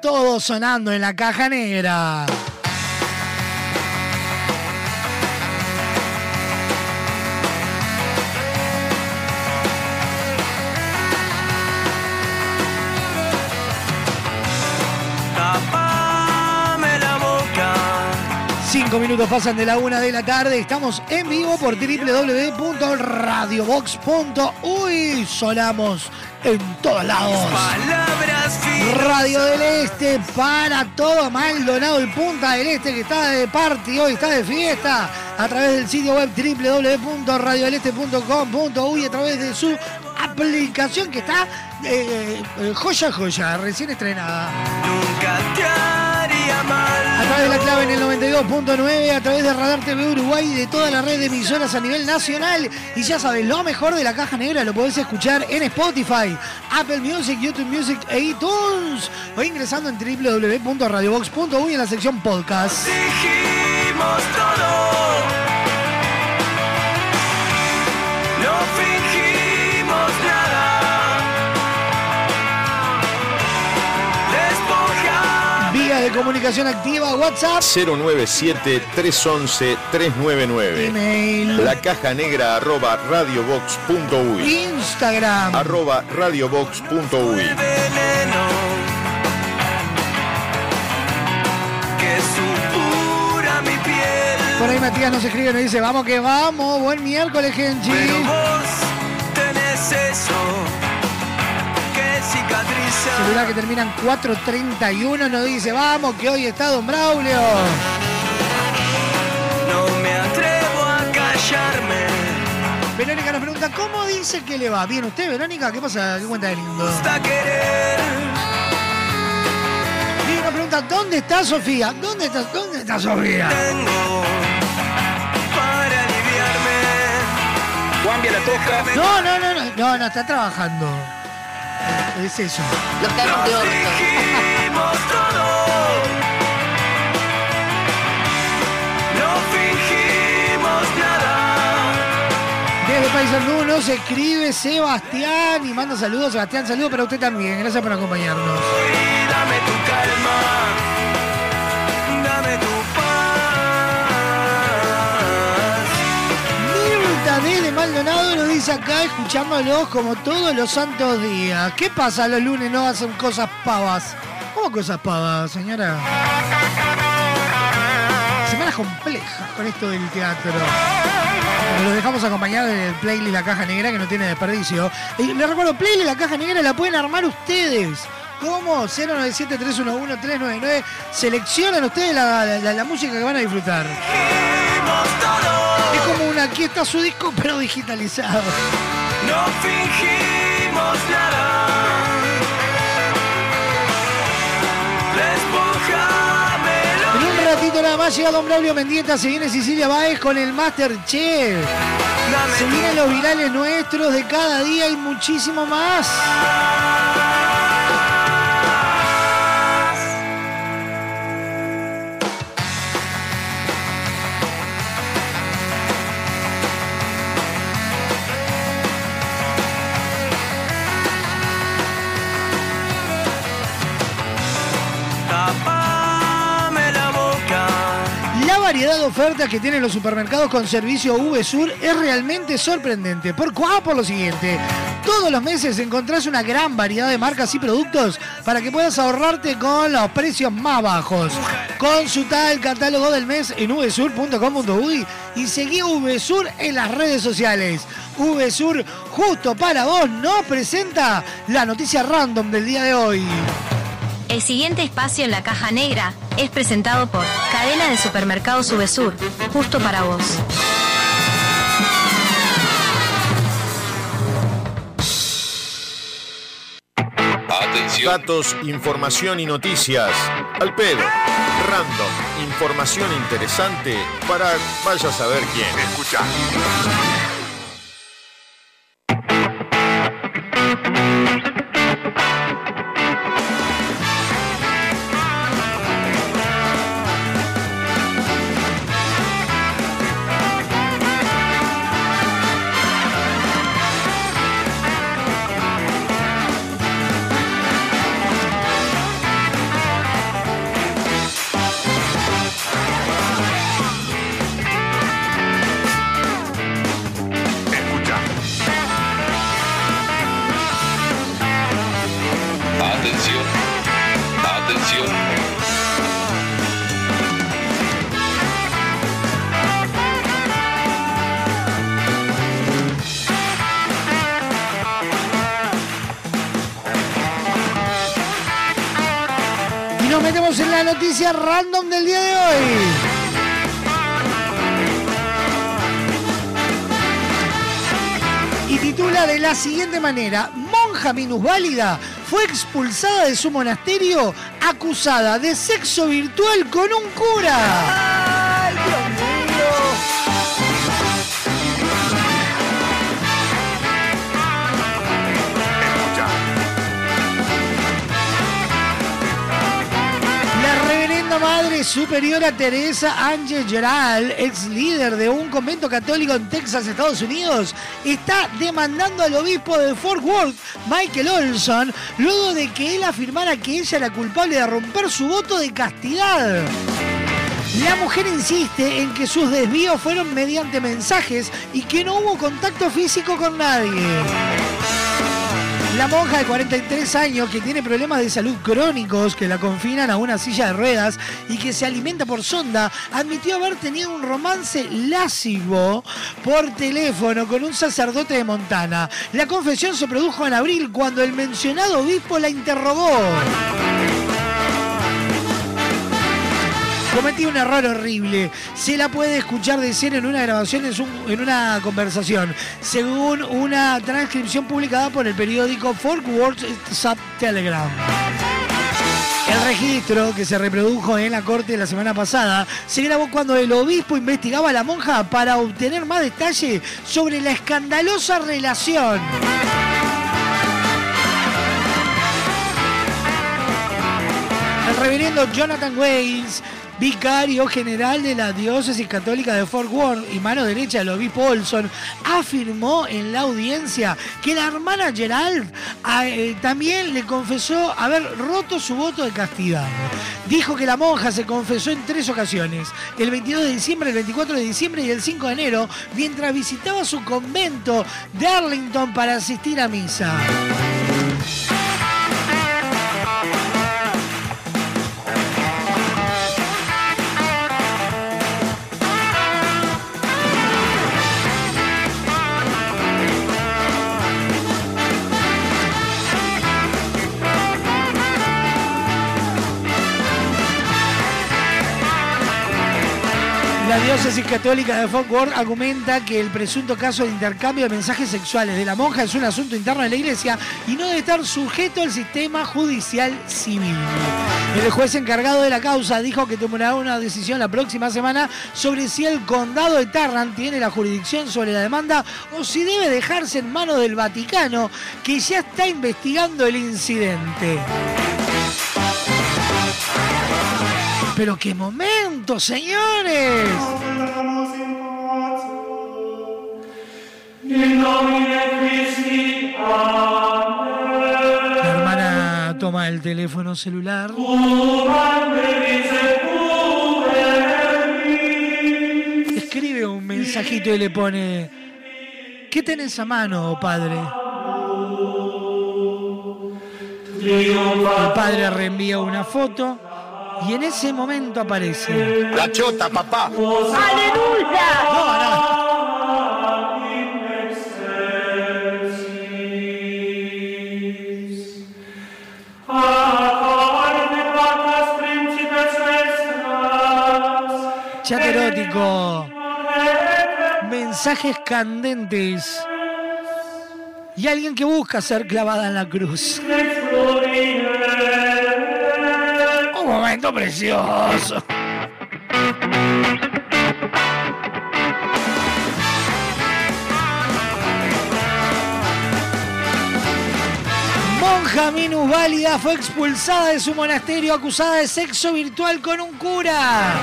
Speaker 6: todos sonando en la caja negra. Cinco minutos pasan de la una de la tarde. Estamos en vivo por www.radiobox.uy. Sonamos en todos lados. Radio del Este para todo Maldonado y Punta del Este que está de party hoy, está de fiesta a través del sitio web www.radiodeleste.com.uy a través de su aplicación que está eh, eh, joya joya, recién estrenada.
Speaker 28: Nunca te haría mal.
Speaker 6: A través de la clave en el 92.9, a través de Radar TV Uruguay y de toda la red de emisoras a nivel nacional. Y ya sabes, lo mejor de la caja negra lo podés escuchar en Spotify, Apple Music, YouTube Music e iTunes. O ingresando en www.radiobox.uy en la sección podcast.
Speaker 28: Dijimos.
Speaker 6: De comunicación activa, WhatsApp.
Speaker 4: 097-311-399.
Speaker 6: Email.
Speaker 4: La caja negra arroba radiobox.uy.
Speaker 6: Instagram.
Speaker 4: Arroba radiobox.uy.
Speaker 28: veneno que supura mi piel.
Speaker 6: Por ahí Matías nos escribe y nos dice, vamos que vamos, buen miércoles, Genchi.
Speaker 28: Pero vos tenés eso que cicatriza.
Speaker 6: Celular que termina en 431 nos dice, vamos que hoy está Don Braulio.
Speaker 28: No me atrevo a callarme.
Speaker 6: Verónica nos pregunta, ¿cómo dice que le va? ¿Bien usted, Verónica? ¿Qué pasa? ¿Qué cuenta de lindo? Y nos pregunta, ¿dónde está Sofía? ¿Dónde está, dónde está Sofía?
Speaker 28: Tengo para aliviarme.
Speaker 29: Juan la toca.
Speaker 6: No, no, no, no, no, no, está trabajando. Es eso.
Speaker 23: Los carros de orto.
Speaker 6: Desde Paisandú nos escribe Sebastián y manda saludos. Sebastián, saludos para usted también. Gracias por acompañarnos.
Speaker 28: Dame tu calma.
Speaker 6: Maldonado nos dice acá, escuchándolos como todos los santos días. ¿Qué pasa los lunes no hacen cosas pavas? ¿Cómo cosas pavas, señora? Semanas complejas con esto del teatro. Pero Lo dejamos acompañado del playlist La Caja Negra que no tiene desperdicio. Y les recuerdo, playlist La Caja Negra la pueden armar ustedes. ¿Cómo? 097-311-399. Seleccionan ustedes la música que van a disfrutar. Aquí está su disco, pero digitalizado.
Speaker 28: No fingimos nada.
Speaker 6: En un ratito nada más llega Don Braulio Mendieta, se viene Cecilia Báez con el Masterchef. Se vienen los virales nuestros de cada día y muchísimo más. Variedad de ofertas que tienen los supermercados con servicio VSUR es realmente sorprendente. ¿Por cuá? Por lo siguiente. Todos los meses encontrás una gran variedad de marcas y productos para que puedas ahorrarte con los precios más bajos. Consulta el catálogo del mes en vsur.com.uy y seguí VSUR en las redes sociales. VSUR, justo para vos, nos presenta la noticia random del día de hoy.
Speaker 24: El siguiente espacio en la caja negra es presentado por Cadena de Supermercados Subesur, justo para vos.
Speaker 4: Atención. Datos, información y noticias. Al pedo. Random. Información interesante para vaya a saber quién. Escucha.
Speaker 6: Siguiente manera, monja minusválida fue expulsada de su monasterio acusada de sexo virtual con un cura. Reverenda madre superiora Teresa Ángel Geral, ex líder de un convento católico en Texas, Estados Unidos, está demandando al obispo de Fort Worth, Michael Olson, luego de que él afirmara que ella era culpable de romper su voto de castidad. La mujer insiste en que sus desvíos fueron mediante mensajes y que no hubo contacto físico con nadie. La monja de 43 años que tiene problemas de salud crónicos que la confinan a una silla de ruedas y que se alimenta por sonda, admitió haber tenido un romance lascivo por teléfono con un sacerdote de Montana. La confesión se produjo en abril cuando el mencionado obispo la interrogó. Cometí un error horrible. Se la puede escuchar decir en una grabación, en una conversación, según una transcripción publicada por el periódico Fort Worth Sub Telegram. El registro que se reprodujo en la corte la semana pasada se grabó cuando el obispo investigaba a la monja para obtener más detalle sobre la escandalosa relación. El reverendo Jonathan Wales, vicario general de la diócesis católica de Fort Worth y mano derecha del obispo Olson, afirmó en la audiencia que la hermana Gerald ah, eh, también le confesó haber roto su voto de castidad. Dijo que la monja se confesó en tres ocasiones, el 22 de diciembre, el 24 de diciembre y el 5 de enero, mientras visitaba su convento de Arlington para asistir a misa. Diócesis católica de Fort Worth argumenta que el presunto caso de intercambio de mensajes sexuales de la monja es un asunto interno de la iglesia y no debe estar sujeto al sistema judicial civil. El juez encargado de la causa dijo que tomará una decisión la próxima semana sobre si el condado de Tarrant tiene la jurisdicción sobre la demanda o si debe dejarse en manos del Vaticano, que ya está investigando el incidente. Pero qué momento, señores. La hermana toma el teléfono celular. Escribe un mensajito y le pone, ¿qué tenés a mano, padre? El padre reenvía una foto y en ese momento aparece.
Speaker 4: La chota, papá.
Speaker 12: ¡Aleluya!
Speaker 6: No, no. Chat erótico. Mensajes candentes. Y alguien que busca ser clavada en la cruz. Un momento precioso. Monja minusválida fue expulsada de su monasterio acusada de sexo virtual con un cura.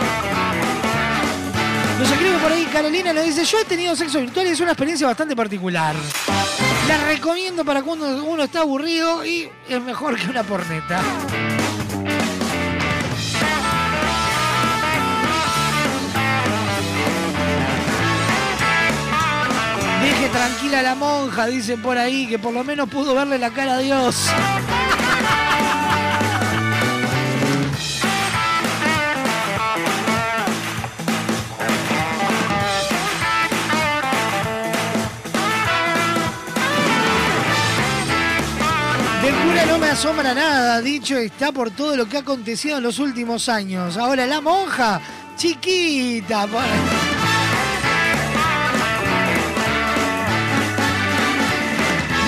Speaker 6: Nos escribe por ahí Carolina, nos dice, yo he tenido sexo virtual y es una experiencia bastante particular. La recomiendo para cuando uno está aburrido y es mejor que una porneta. tranquila la monja, dicen por ahí, que por lo menos pudo verle la cara a Dios. no me asombra nada, dicho está por todo lo que ha acontecido en los últimos años. Ahora la monja, chiquita. Por...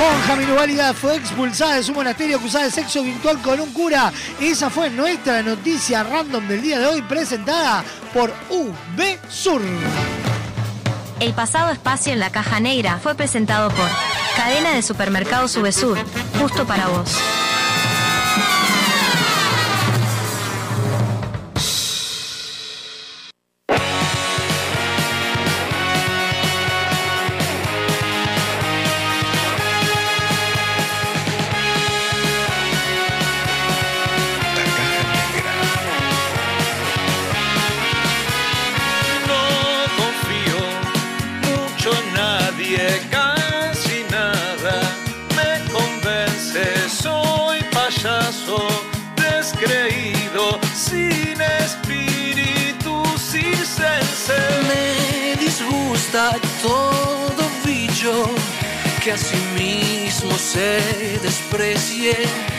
Speaker 6: monja minusválida fue expulsada de su monasterio acusada de sexo virtual con un cura. Esa fue nuestra noticia random del día de hoy presentada por UB Sur.
Speaker 24: El pasado espacio en la caja negra fue presentado por Cadena de Supermercados UB Sur, justo para vos.
Speaker 28: sí mismo se desprecie.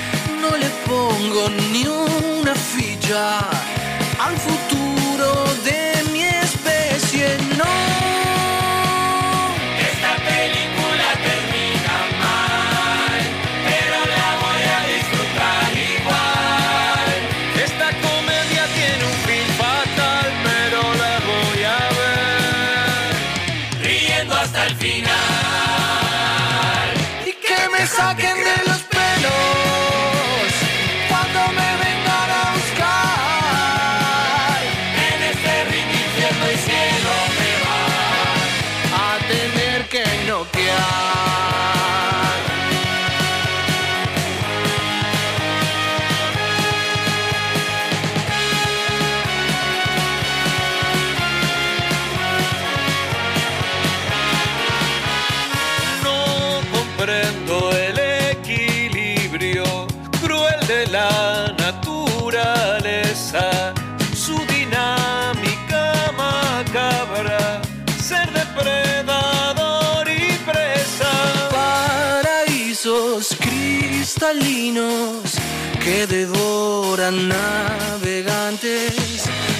Speaker 28: para navegantes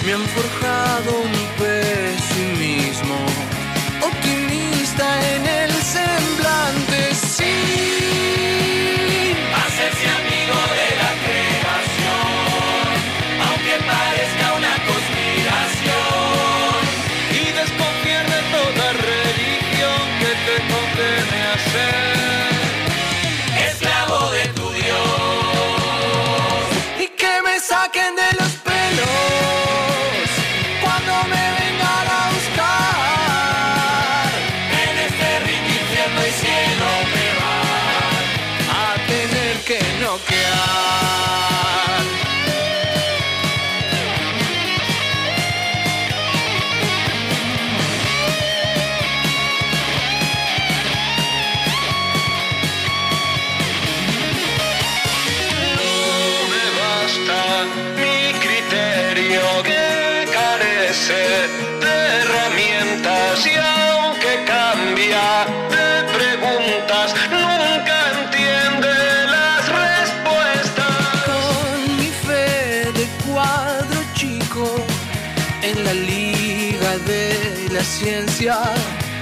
Speaker 28: me han forjado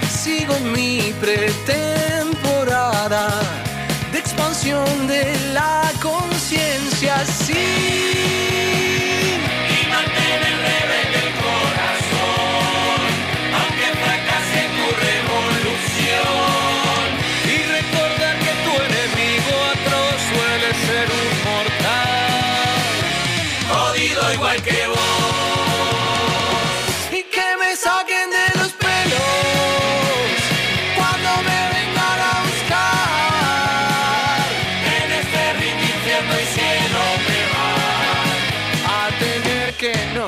Speaker 28: sigo mi pretemporada de expansión de la conciencia.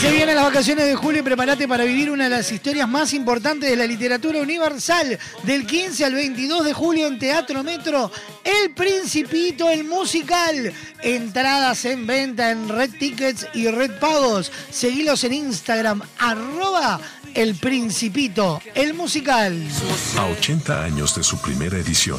Speaker 6: Se vienen las vacaciones de julio y prepárate para vivir una de las historias más importantes de la literatura universal. Del 15 al 22 de julio en Teatro Metro, El Principito, el musical. Entradas en venta en Red Tickets y Red Pagos. Seguilos en Instagram, arroba El Principito, el musical.
Speaker 27: A 80 años de su primera edición.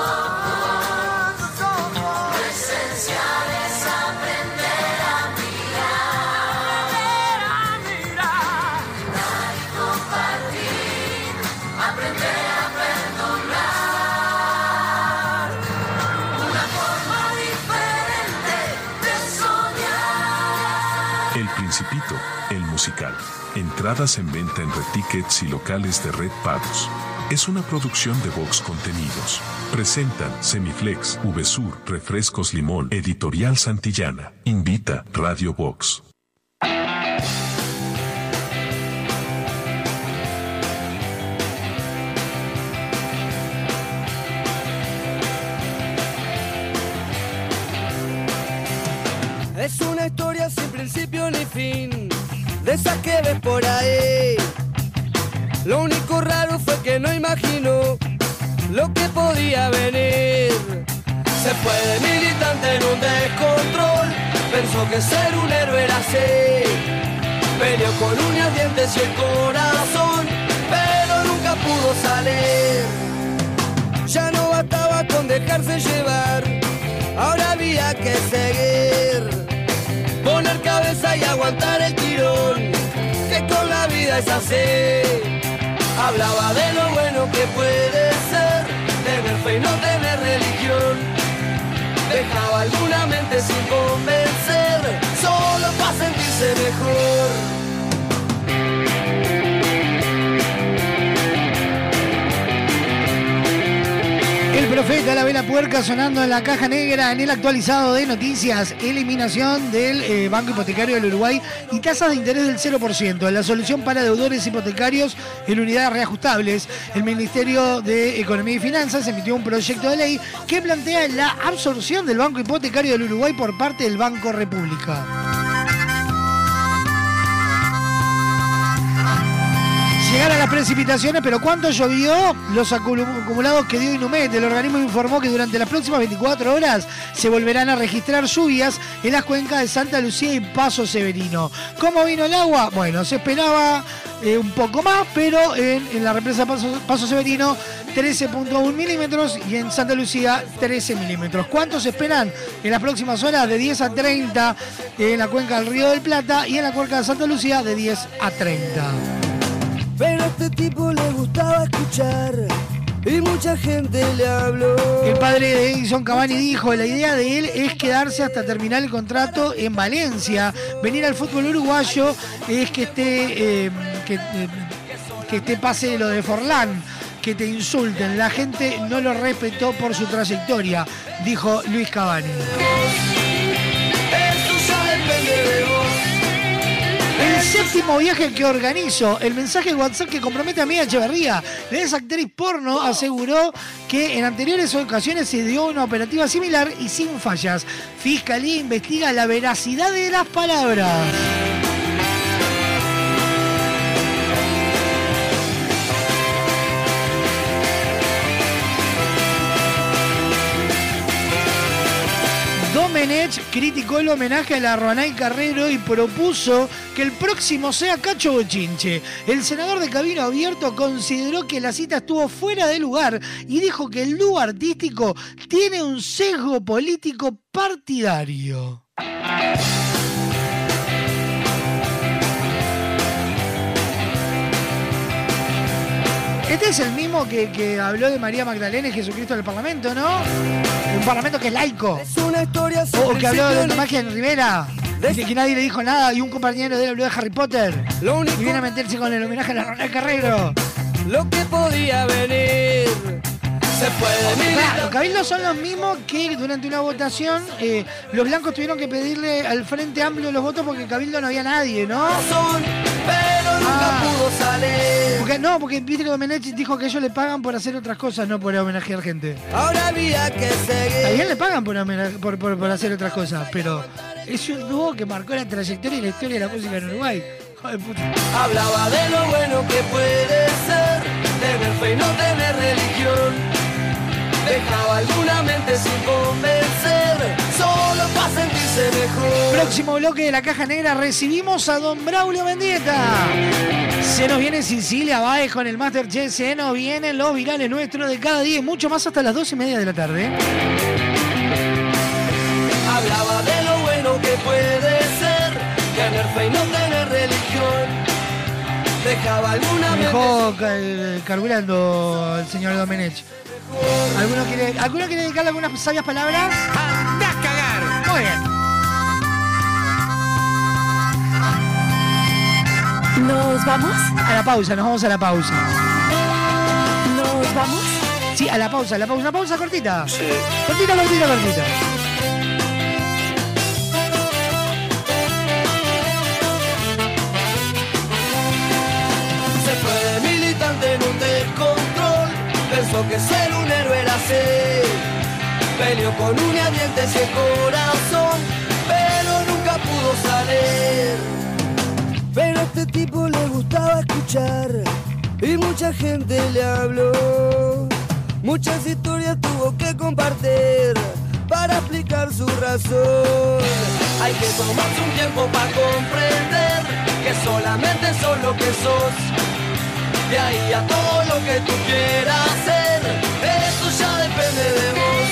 Speaker 27: Entradas en venta en Red Tickets y locales de Red Pagos. Es una producción de Vox Contenidos. Presentan Semiflex, VSUR, Refrescos Limón, Editorial Santillana. Invita Radio Vox.
Speaker 23: Es una historia sin principio ni fin, de esas que ves por ahí. Lo único raro fue que no imaginó lo que podía venir. Se fue de militante en un descontrol, pensó que ser un héroe era así. Peleó con uñas, dientes y el corazón, pero nunca pudo salir. Ya no bastaba con dejarse llevar, ahora había que seguir. Poner cabeza y aguantar el tirón, que con la vida es así. Hablaba de lo bueno que puede ser, tener fe y no tener religión. Dejaba alguna mente sin convencer, solo para sentirse mejor.
Speaker 6: Profeta, la puerca sonando en la caja negra en el actualizado de noticias. Eliminación del eh, Banco Hipotecario del Uruguay y tasas de interés del 0%. La solución para deudores hipotecarios en unidades reajustables. El Ministerio de Economía y Finanzas emitió un proyecto de ley que plantea la absorción del Banco Hipotecario del Uruguay por parte del Banco República. Llegaron las precipitaciones, pero ¿cuánto llovió? Los acumulados que dio Inumet. El organismo informó que durante las próximas 24 horas se volverán a registrar lluvias en las cuencas de Santa Lucía y Paso Severino. ¿Cómo vino el agua? Bueno, se esperaba eh, un poco más, pero en, en la represa Paso, Paso Severino 13.1 milímetros y en Santa Lucía 13 milímetros. ¿Cuántos esperan en las próximas horas? De 10 a 30 en la cuenca del Río del Plata y en la cuenca de Santa Lucía de 10 a 30.
Speaker 23: Pero a este tipo le gustaba escuchar y mucha gente le habló.
Speaker 6: El padre de Edison Cavani dijo, la idea de él es quedarse hasta terminar el contrato en Valencia. Venir al fútbol uruguayo es que esté, eh, que, eh, que esté pase lo de Forlán, que te insulten. La gente no lo respetó por su trayectoria, dijo Luis Cavani. El séptimo viaje que organizo, el mensaje de WhatsApp que compromete a Mía Echeverría, la ex actriz porno, aseguró que en anteriores ocasiones se dio una operativa similar y sin fallas. Fiscalía investiga la veracidad de las palabras. Domenech criticó el homenaje a la Ronay Carrero y propuso que el próximo sea Cacho Bochinche. El senador de Cabino Abierto consideró que la cita estuvo fuera de lugar y dijo que el dúo artístico tiene un sesgo político partidario. Este es el mismo que, que habló de María Magdalena y Jesucristo en el Parlamento, ¿no? Un Parlamento que es laico.
Speaker 23: Es una historia
Speaker 6: O que habló de la magia en Rivera. Dice que nadie le dijo nada y un compañero de él habló de Harry Potter.
Speaker 23: Lo único-
Speaker 6: Y viene a meterse con el homenaje a la Ronald Carrero.
Speaker 23: lo que podía venir. Se puede
Speaker 6: los cabildos son los mismos que durante una votación eh, los blancos tuvieron que pedirle al Frente Amplio los votos porque cabildo no había nadie, ¿no?
Speaker 23: pero nunca pudo salir.
Speaker 6: Porque, no, porque viste que Domenech dijo que ellos le pagan por hacer otras cosas, no por homenajear gente.
Speaker 23: Ahora había que seguir.
Speaker 6: También le pagan por, por, por- por hacer otras cosas, pero es un dúo que marcó la trayectoria y la historia de la música en Uruguay. Puta.
Speaker 23: Hablaba de lo bueno que puede ser tener fe y no tener religión. Dejaba alguna mente sin convencer, solo para sentirse mejor.
Speaker 6: Próximo bloque de la caja negra recibimos a don Braulio Mendieta. Se nos viene Sicilia Baez con el Masterchef, se nos vienen los virales nuestros de cada día y mucho más hasta las dos y media de la tarde.
Speaker 23: Hablaba de lo bueno que puede ser tener fe y no tener religión. Dejaba alguna
Speaker 6: Me
Speaker 23: mente
Speaker 6: dejó ca- carburando el señor Domenech. ¿Alguno quiere, ¿Alguno quiere dedicarle algunas sabias palabras? ¡Anda a cagar! Muy bien.
Speaker 18: ¿Nos vamos?
Speaker 6: A la pausa, nos vamos a la pausa.
Speaker 18: ¿Nos vamos?
Speaker 6: Sí, a la pausa, a la pausa. Una pausa cortita. Sí. Cortita, cortita, cortita.
Speaker 23: Pensó que ser un héroe era ser. Peleó con uñas, dientes y corazón. Pero nunca pudo salir. Pero a este tipo le gustaba escuchar. Y mucha gente le habló. Muchas historias tuvo que compartir para explicar su razón. Hay que tomarse un tiempo para comprender que solamente sos lo que sos. De ahí a todo lo que tú quieras hacer, eso ya depende de vos.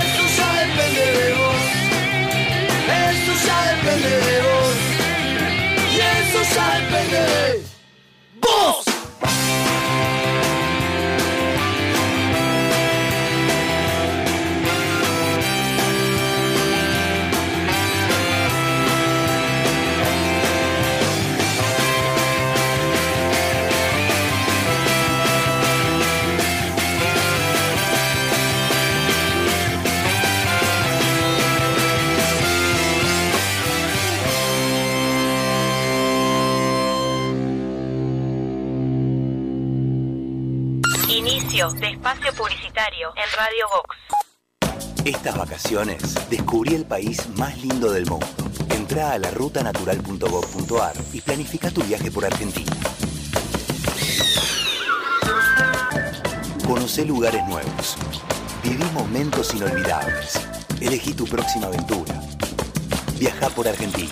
Speaker 23: Eso ya depende de vos. Eso ya depende de vos. Y eso ya depende de
Speaker 13: De espacio publicitario en Radio Vox.
Speaker 16: Estas vacaciones descubrí el país más lindo del mundo. Entra a la rutanatural.gov.ar y planifica tu viaje por Argentina. Conoce lugares nuevos. Viví momentos inolvidables. Elegí tu próxima aventura. Viaja por Argentina.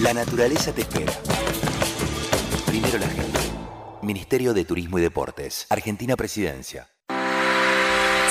Speaker 16: La naturaleza te espera. Primero la gente. Ministerio de Turismo y Deportes. Argentina Presidencia.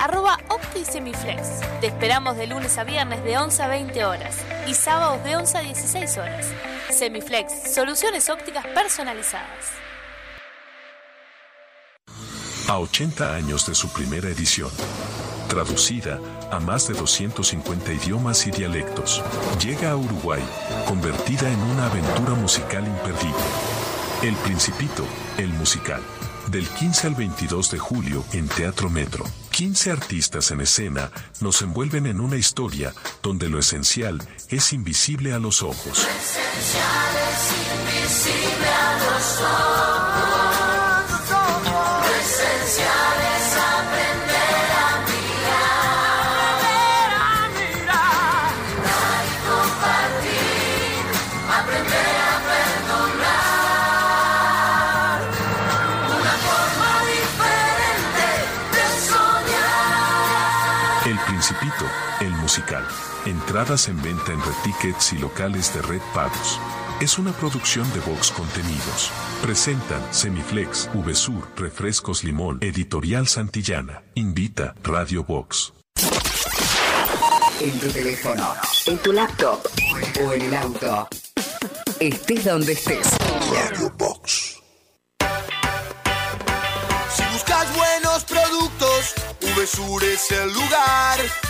Speaker 18: arroba OptiSemiflex. Te esperamos de lunes a viernes de 11 a 20 horas y sábados de 11 a 16 horas. Semiflex, soluciones ópticas personalizadas.
Speaker 27: A 80 años de su primera edición. Traducida a más de 250 idiomas y dialectos. Llega a Uruguay, convertida en una aventura musical imperdible. El Principito, el musical. Del 15 al 22 de julio en Teatro Metro. 15 artistas en escena nos envuelven en una historia donde lo esencial es invisible a los ojos.
Speaker 9: Esencial es invisible a los ojos.
Speaker 27: Musical. Entradas en venta en Red Tickets y locales de Red Pagos. es una producción de Vox Contenidos. Presentan Semiflex, VSUR, Refrescos Limón, Editorial Santillana. Invita Radio Vox.
Speaker 17: En tu teléfono, en tu laptop o en el auto. Estés donde estés.
Speaker 30: Radio Box.
Speaker 1: Si buscas buenos productos, VSUR es el lugar.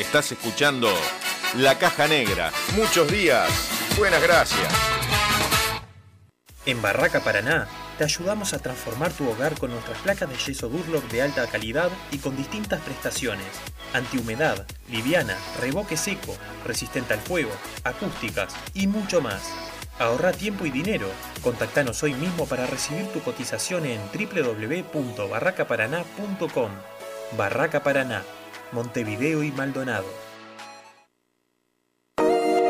Speaker 4: Estás escuchando La Caja Negra. Muchos días. Buenas gracias.
Speaker 26: En Barraca Paraná te ayudamos a transformar tu hogar con nuestras placas de yeso Durlock de alta calidad y con distintas prestaciones. Antihumedad, liviana, revoque seco, resistente al fuego, acústicas y mucho más. Ahorra tiempo y dinero. Contactanos hoy mismo para recibir tu cotización en www.barracaparaná.com. Barraca Paraná, Montevideo y Maldonado.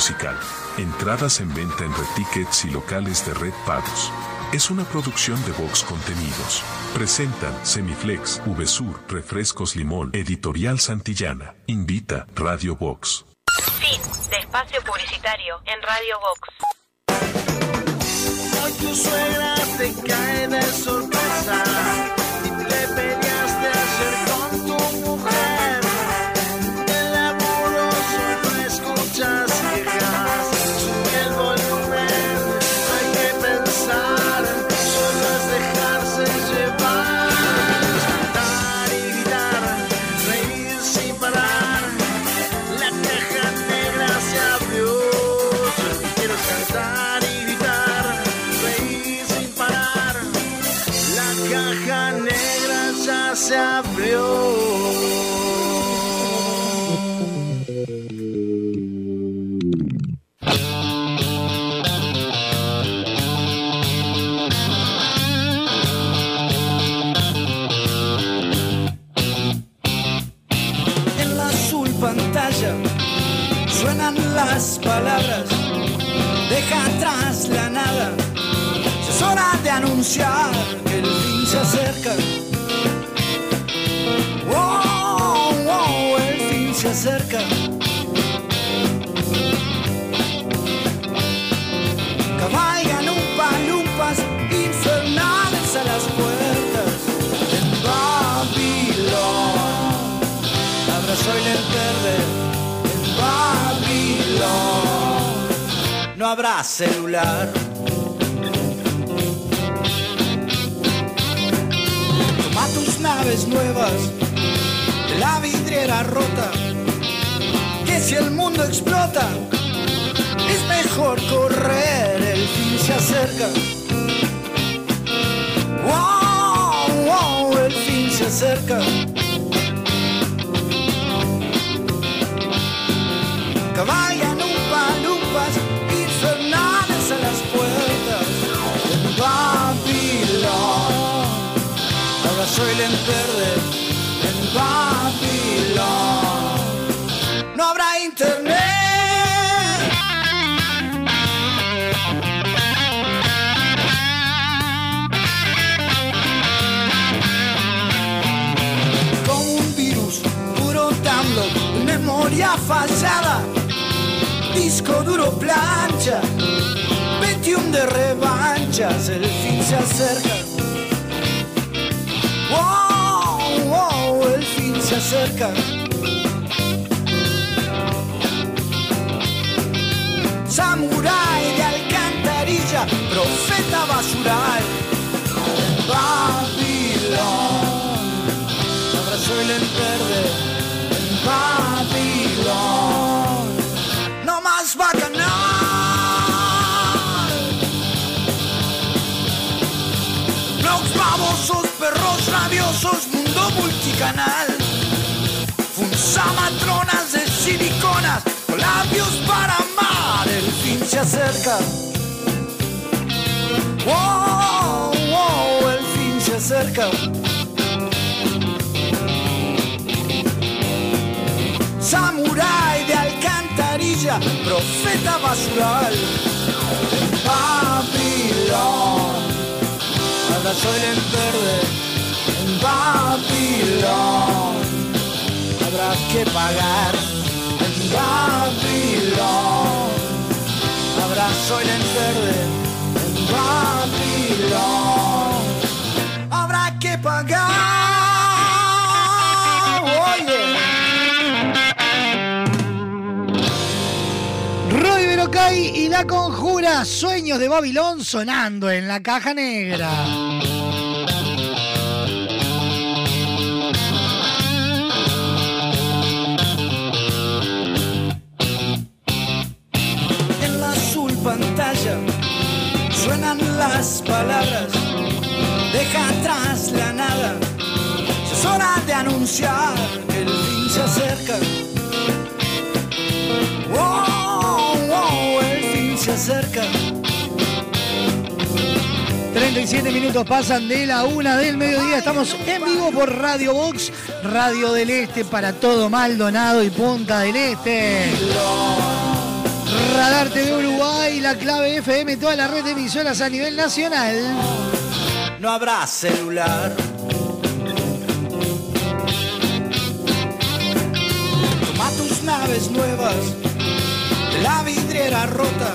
Speaker 27: Musical. Entradas en venta en Red Tickets y locales de Red Pagos. Es una producción de Vox Contenidos. Presentan Semiflex, VSUR, Refrescos Limón, Editorial Santillana. Invita Radio Vox.
Speaker 13: Fin de espacio publicitario en Radio Vox.
Speaker 1: Hoy tu suegra te cae de sorpresa y te peleaste se abrió.
Speaker 12: En la azul pantalla suenan las palabras, deja atrás la nada. Es hora de anunciar acerca. Cabalgan un palumpas infernales a las puertas de Babilón. Abrazó el verde en Babilón. No habrá celular. Toma tus naves nuevas la vidriera rota. Si el mundo explota, es mejor correr, el fin se acerca. Wow, wow, el fin se acerca. Memoria fallada, disco duro plancha, 21 de revanchas, el fin se acerca. Wow, wow, el fin se acerca. Samurai de alcantarilla, profeta basural. Babilón, abrazó el verde. Multicanal. Funza matronas de siliconas, con labios para amar, el fin se acerca. Wow, wow, el fin se acerca. Samurai de alcantarilla, profeta basural. Babilón, abrazó el verde. En Babilón, habrá que pagar. En Babilón, abrazo el verde. En Babilón, habrá que pagar.
Speaker 6: Y la conjura Sueños de Babilón sonando en la caja negra.
Speaker 12: Suenan las palabras, deja atrás la nada. Es hora de anunciar que el fin se acerca. Wow, wow, el fin se acerca.
Speaker 6: 37 minutos pasan de la una del mediodía. Estamos en vivo por Radio Box, Radio del Este para todo Maldonado y Punta del Este. Radar TV Uruguay, la clave FM, toda la red de emisoras a nivel nacional.
Speaker 12: No habrá celular. Toma tus naves nuevas la vidriera rota.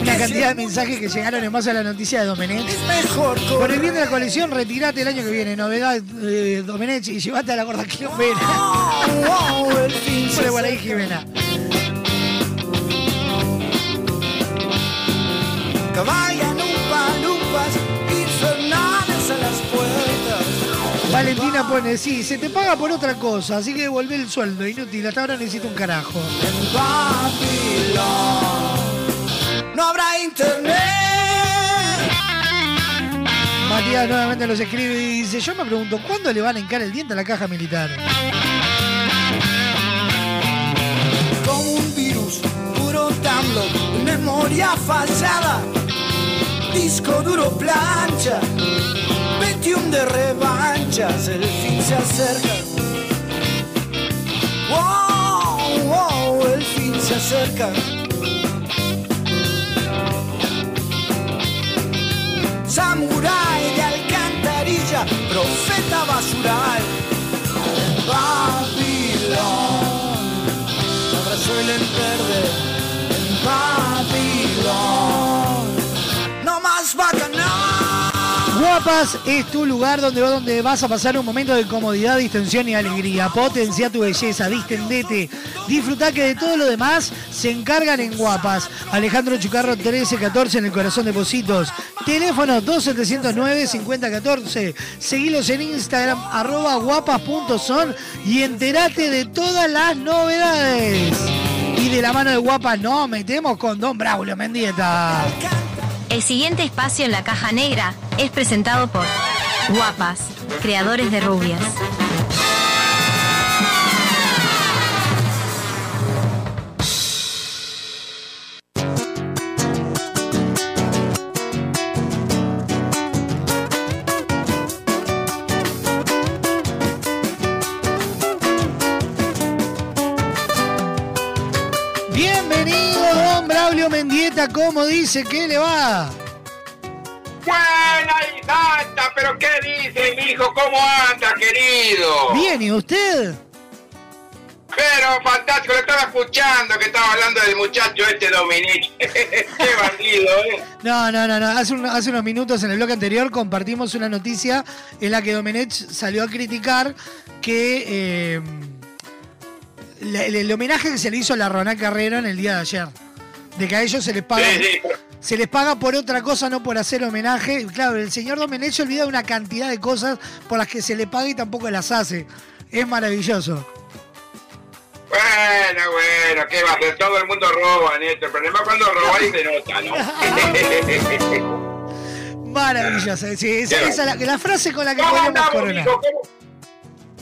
Speaker 6: Una cantidad de mensajes que llegaron en base a la noticia de Domenech.
Speaker 12: Mejor
Speaker 6: Por el bien de la colección, retirate el año que viene. Novedad de Domenech y llevate a la gorda Jimena.
Speaker 12: wow, el fin
Speaker 6: por ahí Jimena.
Speaker 12: Cabalgan lumpas infernales a las puertas.
Speaker 6: Valentina pone, sí, se te paga por otra cosa, así que devolvé el sueldo, inútil, hasta ahora necesito un carajo.
Speaker 12: Babilón. No habrá internet.
Speaker 6: Matías nuevamente los escribe y dice, yo me pregunto, ¿cuándo le van a hincar el diente a la caja militar?
Speaker 12: Como un virus, puro download, memoria fallada, disco duro plancha, 21 de revanchas, el fin se acerca. Wow, wow, el fin se acerca. Samurai de alcantarilla, profeta basural, Babilón abrazó el verde
Speaker 6: Guapas es tu lugar donde, donde vas a pasar un momento de comodidad, distensión y alegría. Potencia tu belleza, distendete. Disfruta que de todo lo demás se encargan en Guapas. Alejandro Chucarro 1314 en el corazón de Positos. Teléfono 2709-5014. Seguilos en Instagram arroba guapas.son y entérate de todas las novedades. Y de la mano de Guapas no metemos con Don Braulio Mendieta.
Speaker 24: El siguiente espacio en la caja negra es presentado por Guapas, creadores de rubias.
Speaker 6: ¿Cómo dice que le va?
Speaker 29: Buena y santa, pero ¿qué dice mi hijo? ¿Cómo anda, querido?
Speaker 6: Bien, ¿y usted?
Speaker 29: Pero fantástico, lo estaba escuchando que estaba hablando del muchacho este Dominic. Qué bandido, ¿eh?
Speaker 6: No, no, no, no. Hace, un- hace unos minutos en el bloque anterior compartimos una noticia en la que Domenech salió a criticar que eh, la- el, el homenaje que se le hizo a la Roná Carrero en el día de ayer. De que a ellos se les paga.
Speaker 29: Sí, sí, pero-
Speaker 6: Se les paga por otra cosa, no por hacer homenaje. Y Claro, el señor Domenech se olvida de una cantidad de cosas por las que se le paga y tampoco las hace. Es maravilloso.
Speaker 29: Bueno, bueno, ¿qué va a hacer? Todo el mundo roba, Néstor. El problema es cuando robáis se nota, ¿no?
Speaker 6: Maravilloso. Sí, esa, es la, la frase con la que
Speaker 29: ¿Cómo
Speaker 6: podemos coronar.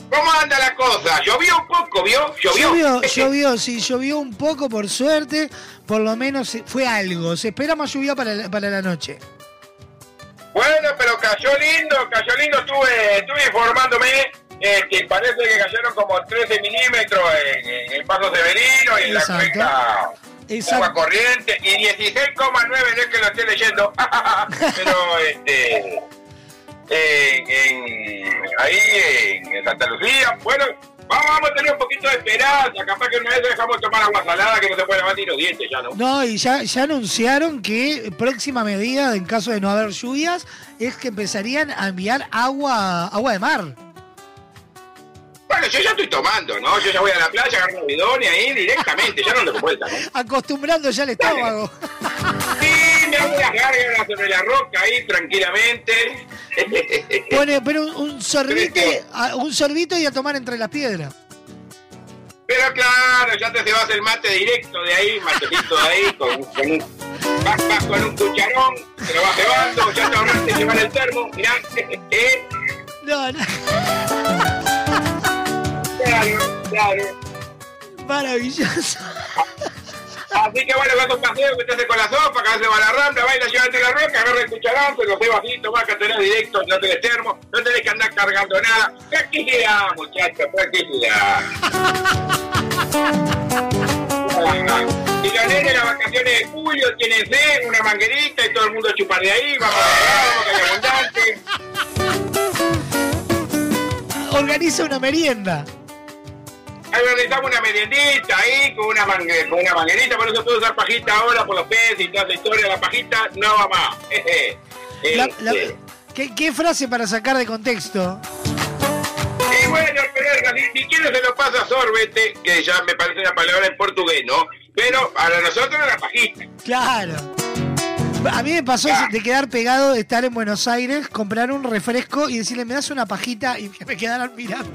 Speaker 29: Cómo anda la cosa? ¿Llovió un poco, vio? ¿Llovió?
Speaker 6: Llovió, llovió, sí, llovió un poco por suerte, por lo menos eh, fue algo. Se espera más lluvia para la, para la noche.
Speaker 29: Bueno, pero cayó lindo, cayó lindo. Estuve, estuve informándome eh, parece que cayeron como 13 milímetros en, en el Paso Severino y en la cuenca
Speaker 6: Exacto.
Speaker 29: Agua Corriente y 16,9 no es que lo esté leyendo, pero este en, en- ahí en, Santa Lucía, bueno, vamos, vamos a tener un poquito de esperanza, capaz que una vez dejamos tomar agua salada que no se puede lavar ni los dientes ya, ¿no?
Speaker 6: No, y ya, ya anunciaron que próxima medida, en caso de no haber lluvias, es que empezarían a enviar agua, agua de mar.
Speaker 29: Bueno, yo ya estoy tomando, ¿no? Yo ya voy a la playa, agarro un bidón y ahí directamente, ya no le vuelta, ¿no?
Speaker 6: Acostumbrando ya el estómago.
Speaker 29: Sí, las gárgaras sobre la roca ahí tranquilamente.
Speaker 6: Pone, pero un, un sorbito, a- un sorbito y a tomar entre las piedras.
Speaker 29: Pero claro, ya te vas el mate directo de ahí, matecito de ahí, con, con un, vas, vas con un cucharón, te lo vas llevando, ya te ahorraste llevar el termo, mirá, eh,
Speaker 6: No, no.
Speaker 29: claro, claro.
Speaker 6: Maravilloso.
Speaker 29: Así que bueno, vas a un paseo que con la sopa, que se va a la rambla, baila, llévate la roca, agarra el cucharón, te lo llevas así, tomás que tenés directo, no tenés termo, no tenés que andar cargando nada. Practicidad, muchachos, practicidad. Y los nenes las vacaciones de julio tienen sed, una manguerita y todo el mundo a chupar de ahí, vamos a ver, vamos hay abundante.
Speaker 6: Organiza una merienda.
Speaker 29: Organizamos una meriendita ahí con una, mangue- con una manguerita, por eso puedo usar pajita ahora por los peces y toda esa historia, la pajita no va más.
Speaker 6: La- la-
Speaker 29: Este,
Speaker 6: ¿qué, qué frase para sacar de contexto?
Speaker 29: Y bueno, pero así, si quieres se lo paso a sorbete, que ya me parece una palabra en portugués, ¿no? Pero para nosotros es la pajita.
Speaker 6: Claro. A mí me pasó de quedar pegado de estar en Buenos Aires, comprar un refresco y decirle, me das una pajita y me quedaran mirando.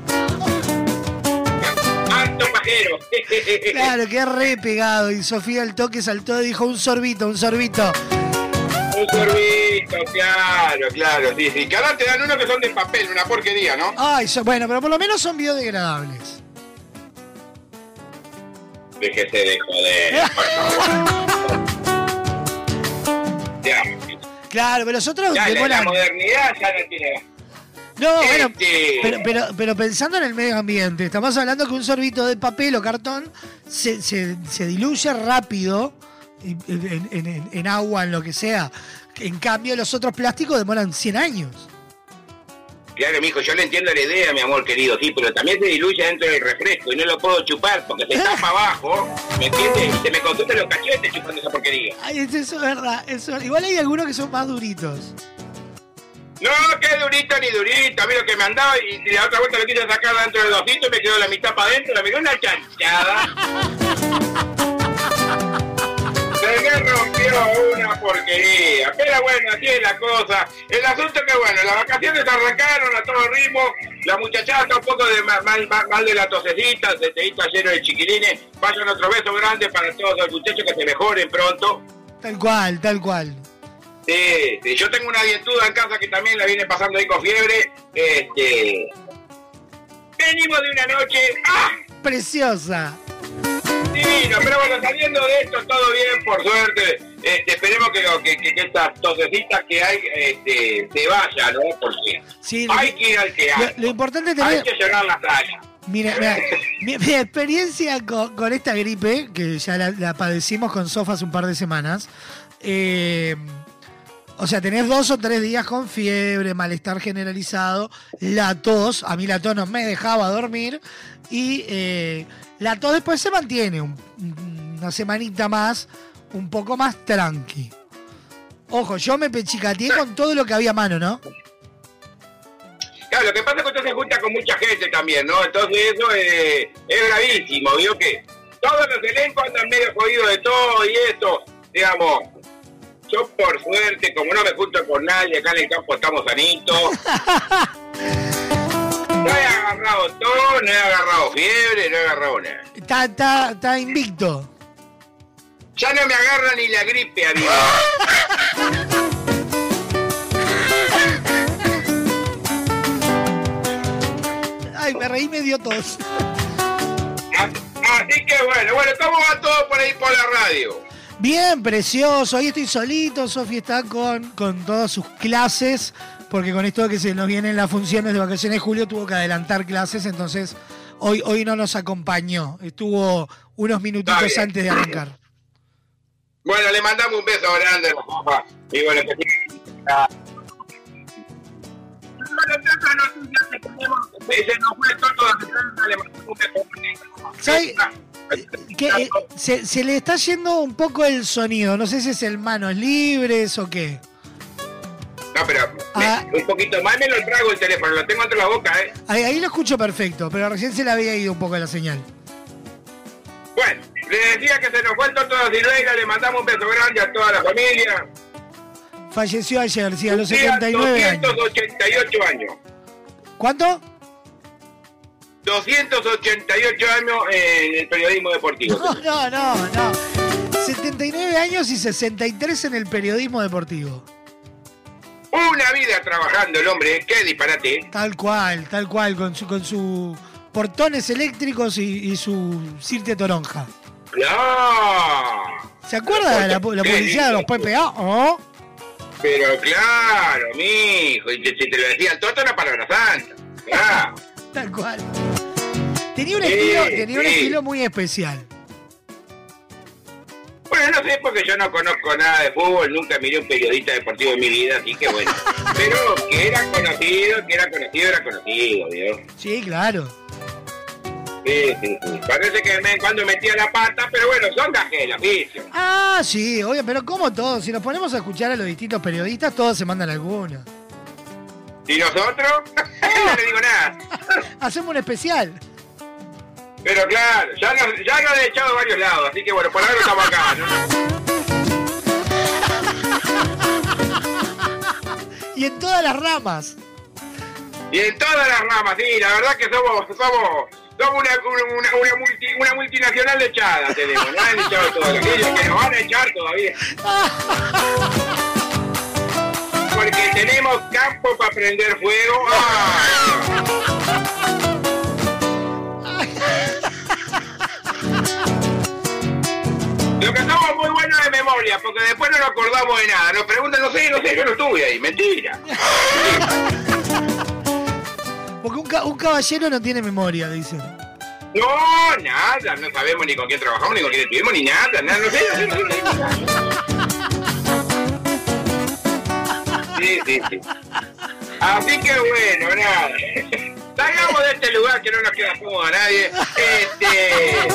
Speaker 29: Pajero.
Speaker 6: Claro, quedé re pegado y Sofía al toque saltó y dijo, un sorbito, un sorbito.
Speaker 29: Un sorbito, claro, claro, sí, sí. Que ahora te dan uno que son de papel, una porquería, ¿no?
Speaker 6: Ay, so- bueno, pero por lo menos son biodegradables.
Speaker 29: Déjese de joder, por favor.
Speaker 6: Claro, pero los otros
Speaker 29: ya la, la modernidad ya no tiene...
Speaker 6: No, bueno,
Speaker 29: Este-
Speaker 6: pero, pero, pero pensando en el medio ambiente, estamos hablando que un sorbito de papel o cartón se, se- se diluye rápido en, en- en- en agua, en lo que sea. En cambio, los otros plásticos demoran 100 años.
Speaker 29: Claro, mijo, yo le entiendo la idea, mi amor querido, sí, pero también se diluye dentro del refresco y no lo puedo chupar porque se tapa abajo, ¿me entiendes? Y se me consumen los cachetes chupando esa porquería.
Speaker 6: Ay, eso es verdad. eso- igual hay algunos que son más duritos.
Speaker 29: No, que durito ni durito, a mí lo que me andaba y, y la otra vuelta lo quise sacar dentro del dosito y me quedó la mitad para adentro, la miró una chanchada. Se me rompió una porquería, pero bueno, así es la cosa. El asunto que bueno, las vacaciones arrancaron a todo ritmo, la muchachada está un poco de mal, mal, mal- de la tosecita, se te lleno de chiquilines, vayan otro beso grande para todos los muchachos que se mejoren pronto.
Speaker 6: Tal cual, tal cual.
Speaker 29: Sí, sí, yo tengo una dientuda en casa que también la viene pasando ahí con fiebre. Este. Venimos de una noche. ¡Ah!
Speaker 6: Preciosa.
Speaker 29: Divino, pero bueno, saliendo de esto, todo bien, por suerte. Este, esperemos que, lo- que, que- que estas tosecitas que hay este, se vayan, ¿no? Porque
Speaker 6: Sí,
Speaker 29: hay que ir al que hay.
Speaker 6: lo importante es
Speaker 29: Hay
Speaker 6: tener...
Speaker 29: que llenar la playa.
Speaker 6: Mira, mira, mi, mi experiencia con, con esta gripe, que ya la, la padecimos con Sofa hace un par de semanas, eh, O sea, tenés dos o tres días con fiebre, malestar generalizado, la tos, a mí la tos no me dejaba dormir, y eh, la tos después se mantiene un- una semanita más, un poco más tranqui. Ojo, yo me pechicateé con todo lo que había a mano, ¿no?
Speaker 29: Claro, lo que pasa es que usted se junta con mucha gente también, ¿no? Entonces eso eh, es gravísimo, ¿vio que? Todos los elencos andan medio jodidos de todo y esto, digamos. Yo por suerte, como no me junto con nadie, acá en el campo estamos sanitos. No he agarrado todo, no he agarrado fiebre, no he agarrado nada.
Speaker 6: Está, está, está invicto.
Speaker 29: Ya no me agarra ni la gripe a mí.
Speaker 6: Ay, me reí me dio tos.
Speaker 29: Así que bueno, bueno, ¿cómo va todo por ahí por la radio?
Speaker 6: Bien, precioso. Hoy estoy solito. Sofi está con, con todas sus clases. Porque con esto que se nos vienen las funciones de vacaciones de julio, tuvo que adelantar clases. Entonces, hoy, hoy no nos acompañó. Estuvo unos minutitos antes de arrancar.
Speaker 29: Bueno, le mandamos un beso grande a la papá. Y bueno, que Ah. Que todo
Speaker 6: eh, se, se le está yendo un poco el sonido. No sé si es el manos libres o qué.
Speaker 29: No, pero me- un poquito más me lo trago el teléfono, lo tengo entre la boca, ¿eh?
Speaker 6: Ahí, ahí lo escucho perfecto, pero recién se le había ido un poco la señal.
Speaker 29: Bueno, le decía que se nos fue da Silveira, le mandamos un beso grande a toda la familia.
Speaker 6: Falleció ayer, sí, a los
Speaker 29: Cumplía
Speaker 6: 79 años.
Speaker 29: 288 años.
Speaker 6: ¿Cuánto?
Speaker 29: 288 años en el periodismo deportivo.
Speaker 6: No, no, no, no. 79 años y 63 en el periodismo deportivo.
Speaker 29: Una vida trabajando el hombre, qué disparate.
Speaker 6: Tal cual, tal cual, con su, con su portones eléctricos y, y su Cirte Toronja.
Speaker 29: No.
Speaker 6: ¿Se acuerda de la, la publicidad de los PPA? ¿Oh?
Speaker 29: Pero claro, mijo, y te- si te lo decía el Toto era palabra santa. Claro.
Speaker 6: Tal cual. Tenía un,
Speaker 29: Sí,
Speaker 6: estilo, tenía un
Speaker 29: sí.
Speaker 6: estilo muy especial.
Speaker 29: Bueno, no sé porque yo no conozco nada de fútbol, nunca miré un periodista deportivo en mi vida, así que bueno. Pero que era conocido, que era conocido, era conocido, ¿vio?
Speaker 6: Sí, claro.
Speaker 29: Sí, sí, sí. Parece que me, cuando metía la pata, pero bueno, son gajes del oficio.
Speaker 6: Ah, sí, obvio, pero como todos, si nos ponemos a escuchar a los distintos periodistas, todos se mandan alguna.
Speaker 29: ¿Y nosotros? no le digo nada.
Speaker 6: Hacemos un especial.
Speaker 29: Pero claro, ya nos, ya nos han echado a varios lados, así que bueno, por ahora estamos acá, ¿no?
Speaker 6: Y en todas las ramas.
Speaker 29: Y en todas las ramas, sí, la verdad que somos, somos, somos una, una, una, una multi- una multinacional echada tenemos, nos han echado todavía, que nos van a echar todavía. Porque tenemos campo para prender fuego. ¡Ah! Lo que somos muy buenos de memoria, porque después no nos acordamos de nada. Nos preguntan, no sé, no sé, yo no estuve ahí. Mentira.
Speaker 6: Porque un, ca- un caballero no tiene memoria, dicen.
Speaker 29: No, nada, no sabemos ni con quién trabajamos, ni con quién estuvimos, ni nada, nada, no sé, no sé, no sé, no sé. Sí, sí, sí. Así que bueno, nada. Salgamos de este lugar que no nos queda cómodo a nadie. Este.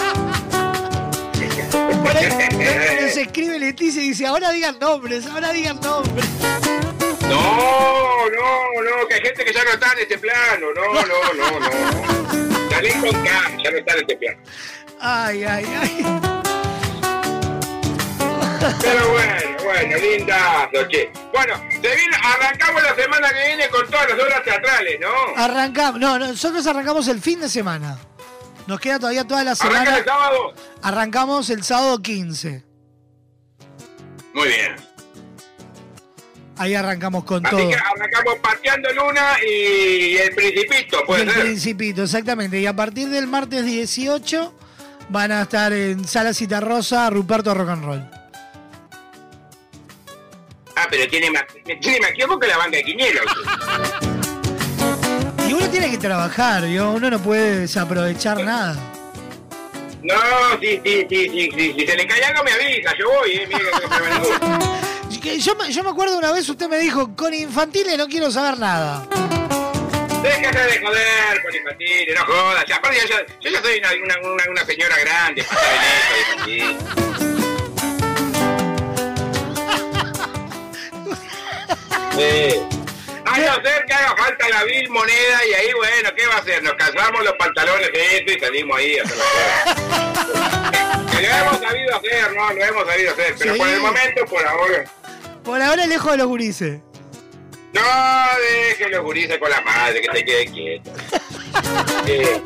Speaker 6: Por ahí nos escribe Leticia y dice, ahora digan nombres, ahora digan nombres.
Speaker 29: No, no, no, que hay gente que ya no está en este plano. No, no, no, no. Salí con Cam, ya no está en este plano.
Speaker 6: Ay, ay, ay.
Speaker 29: Pero bueno, bueno, lindazo, che. Bueno, se viene, arrancamos la semana que viene con todas las obras teatrales, ¿no?
Speaker 6: Arrancamos, no, no, nosotros arrancamos el fin de semana. Nos queda todavía toda la
Speaker 29: ¿Arranca
Speaker 6: semana.
Speaker 29: el sábado?
Speaker 6: Arrancamos el sábado 15.
Speaker 29: Muy bien.
Speaker 6: Ahí arrancamos con
Speaker 29: Así
Speaker 6: todo.
Speaker 29: que arrancamos pateando Luna y el Principito,
Speaker 6: Y
Speaker 29: puede
Speaker 6: el
Speaker 29: ser.
Speaker 6: Principito, exactamente. Y a partir del martes 18 van a estar en Sala Citarrosa Ruperto Rock and Roll.
Speaker 29: Ah, pero tiene más, tiene más tiempo que la banca de Quiniela.
Speaker 6: Y uno tiene que trabajar, ¿vio? uno no puede desaprovechar nada.
Speaker 29: No, sí, sí, sí, sí, sí. Si se le cae algo me avisa, yo voy, eh. Mire que me
Speaker 6: yo, me- yo me acuerdo una vez usted me dijo, con infantiles no quiero saber nada.
Speaker 29: Déjate de joder con infantiles, no jodas. Aparte, yo, yo ya soy una, una, una, una señora grande, infantil. Sí. A no ser que haga falta la vil moneda y ahí, bueno, ¿qué va a hacer? Nos calzamos los pantalones de esto y salimos ahí a hacer cosas. Que lo hemos sabido hacer, ¿no? Lo hemos sabido hacer, pero
Speaker 6: Sí.
Speaker 29: por el momento, por ahora...
Speaker 6: Por ahora lejos de los gurises.
Speaker 29: No, déjelo gurises con la madre, que se quede quieto.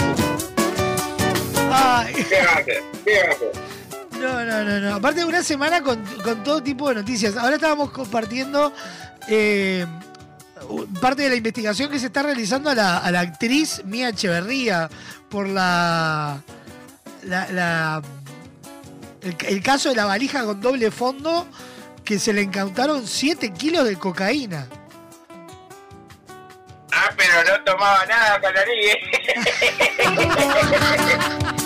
Speaker 6: Ay.
Speaker 29: ¿Qué va a hacer? ¿Qué va a hacer?
Speaker 6: No, no, no, no. Aparte de una semana con, con todo tipo de noticias. Ahora estábamos compartiendo eh, parte de la investigación que se está realizando a la, a la actriz Mía Echeverría por la, la, la- el, el caso de la valija con doble fondo que se le incautaron 7 kilos de cocaína.
Speaker 29: Ah, pero no tomaba nada con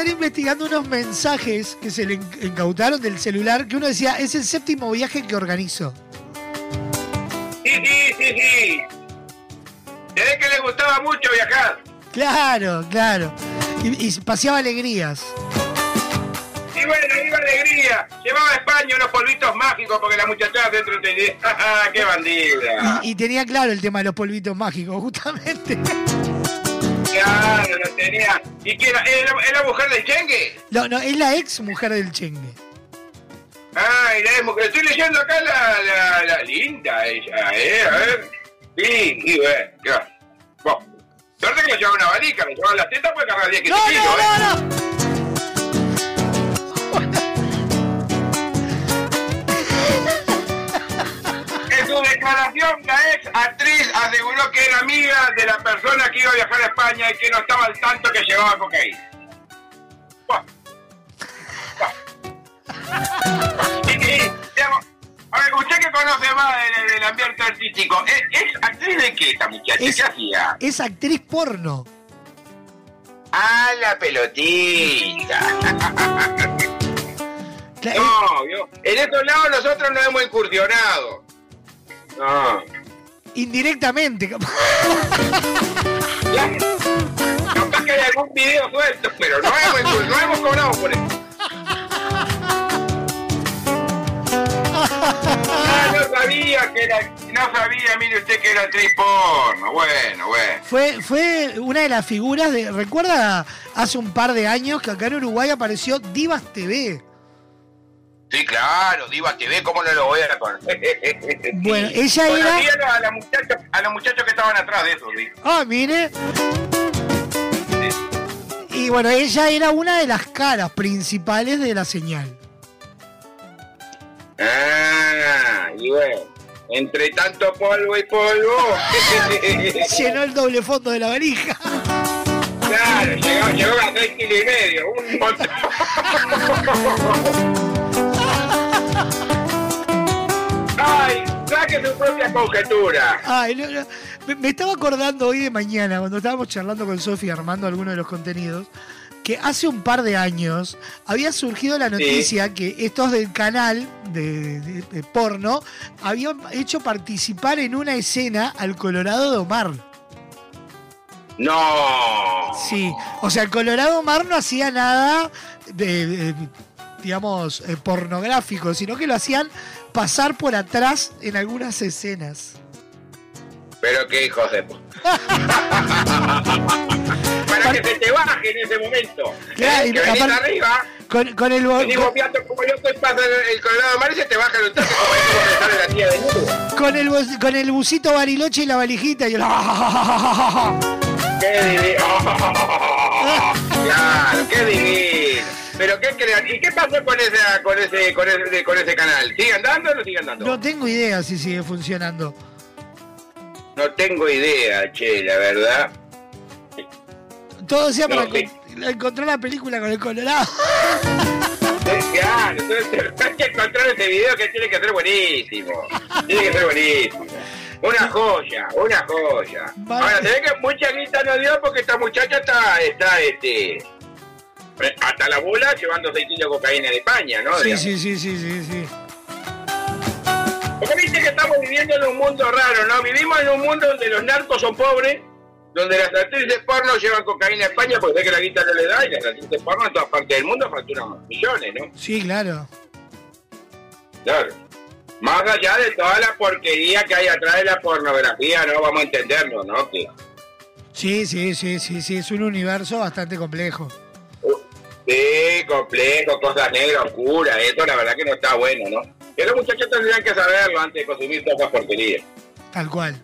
Speaker 6: están investigando unos mensajes que se le in- incautaron del celular que uno decía, es el séptimo viaje que organizo.
Speaker 29: Sí, sí, sí, sí. Se ve que le gustaba mucho viajar.
Speaker 6: Claro, claro. Y, y paseaba alegrías.
Speaker 29: Y bueno, iba alegría. Llevaba a España unos polvitos mágicos porque la muchachada dentro tenía. ¡Qué bandida!
Speaker 6: Y, y tenía claro el tema de los polvitos mágicos, justamente.
Speaker 29: ¿Y quién era? ¿Era, era mujer del chengue?
Speaker 6: No, no, es la ex mujer del Chengue.
Speaker 29: Ay, la mujer. Estoy leyendo acá la, la, la linda ella, ¿eh? A ver. Sí, sí, bueno. Bueno, suerte que le llevaba una valija, le llevaba las tetas puede cargar 10
Speaker 6: No, no,
Speaker 29: ¿eh?
Speaker 6: no, no.
Speaker 29: En su declaración, la ex actriz aseguró que era amiga de la persona que iba a viajar a España y que no estaba al tanto que llevaba cocaína. Buah. Buah. Y- y, digamos, a ver, usted que conoce más del, del ambiente artístico, ¿es, es actriz de qué esta muchacha?
Speaker 6: Es-
Speaker 29: ¿Qué hacía?
Speaker 6: Es actriz porno.
Speaker 29: Ah, la pelotita. No, yo- en estos lados nosotros no hemos incursionado. No.
Speaker 6: Indirectamente.
Speaker 29: Capaz que hay algún video suelto, pero no hemos, no hemos cobrado por eso. Ah, no sabía que era, no sabía, mire usted que era actriz porno. Bueno, bueno.
Speaker 6: Fue, fue una de las figuras de. ¿Recuerda hace un par de años que acá en Uruguay apareció Divas TV?
Speaker 29: Sí, claro, Diva TV, ¿cómo no lo voy a conocer?
Speaker 6: Bueno, ella era-
Speaker 29: Conocía a, la muchacha, a los muchachos que estaban atrás de eso, sí.
Speaker 6: Ah, mire. Y bueno, ella era una de las caras principales de la señal.
Speaker 29: Ah, y bueno, entre tanto polvo y polvo.
Speaker 6: Llenó el doble fondo de la valija.
Speaker 29: Claro, llegó, llegó a 6 kilos y medio, un montón. Ay, saque su propia conjetura.
Speaker 6: Ay, no, no. Me, me estaba acordando hoy de mañana, cuando estábamos charlando con Sofía armando algunos de los contenidos, que hace un par de años había surgido la noticia que estos del canal de, de- de porno habían hecho participar en una escena al Colorado de Omar.
Speaker 29: No.
Speaker 6: Sí, o sea, el Colorado Omar no hacía nada de, de, digamos, eh, pornográfico, sino que lo hacían pasar por atrás en algunas escenas.
Speaker 29: Pero qué hijos de... Para que se te baje en ese momento.
Speaker 6: Claro, y
Speaker 29: que venís arriba,
Speaker 6: Con, con el con,
Speaker 29: como yo estoy pasando el colorado mar y se te baja el toque como es como me sale la tía de
Speaker 6: con el con el busito bariloche y la valijita y el
Speaker 29: ¡Qué divino! Claro, qué divino. Pero qué crean. ¿Y qué pasó con ese, con ese, con ese, con ese canal? ¿Sigue andando o no sigue andando?
Speaker 6: No tengo idea si sigue funcionando.
Speaker 29: No tengo idea, che, la verdad.
Speaker 6: Todo sea
Speaker 29: No,
Speaker 6: para
Speaker 29: sí.
Speaker 6: encont- encontrar la película con el Colorado.
Speaker 29: Eh, Claro, entonces hay que encontrar ese video que tiene que ser buenísimo. Tiene que ser buenísimo. Una joya, una joya.
Speaker 6: Vale.
Speaker 29: Ahora, se ve que mucha guita no dio porque esta muchacha está, está, este... hasta la bola llevando 6 kilos de cocaína de España, ¿no?
Speaker 6: Sí, sí, sí, sí, sí, sí.
Speaker 29: Porque viste que estamos viviendo en un mundo raro, ¿no? Vivimos en un mundo donde los narcos son pobres, donde las actrices porno llevan cocaína a España porque ve que la guita no le da y las actrices porno en todas partes del mundo facturan millones, ¿no?
Speaker 6: Sí, claro.
Speaker 29: Claro. Más allá de toda la porquería que hay atrás de la pornografía, ¿no? Vamos a entenderlo, ¿no? Que
Speaker 6: Sí, sí, sí, sí, sí, es un universo bastante complejo.
Speaker 29: Sí, complejo, cosas negras, oscuras, eso la verdad que no está bueno, ¿no? Los muchachos tendrían que saberlo antes de consumir todas esas porquerías.
Speaker 6: Tal cual.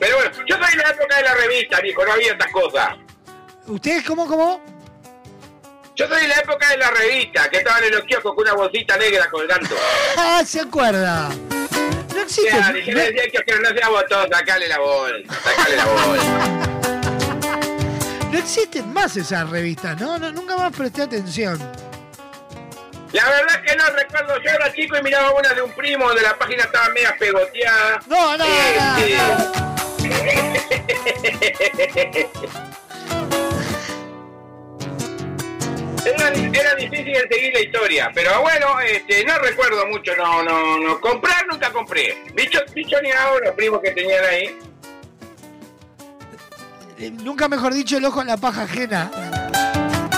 Speaker 29: Pero bueno, yo soy de la época de la revista, viejo, no había estas cosas.
Speaker 6: ¿Ustedes cómo, cómo?
Speaker 29: Yo soy de la época de la revista, que estaban en los kioscos con una bolsita negra colgando.
Speaker 6: Ah, se acuerda. No existe.
Speaker 29: Claro, y yo le decía al kiosquero, no sea botón, sacale la bolsa, sacale la bolsa.
Speaker 6: No existen más esas revistas, ¿no? no nunca más presté atención.
Speaker 29: La verdad es que no recuerdo, yo era chico y miraba una de un primo donde la página estaba media pegoteada.
Speaker 6: No, no,
Speaker 29: Era, era difícil seguir la historia, pero bueno, este, no recuerdo mucho, no, no, no. Comprar nunca compré. Bicho, bicho ni ahora, los primos que tenían ahí.
Speaker 6: Eh, nunca mejor dicho, el ojo en la paja ajena.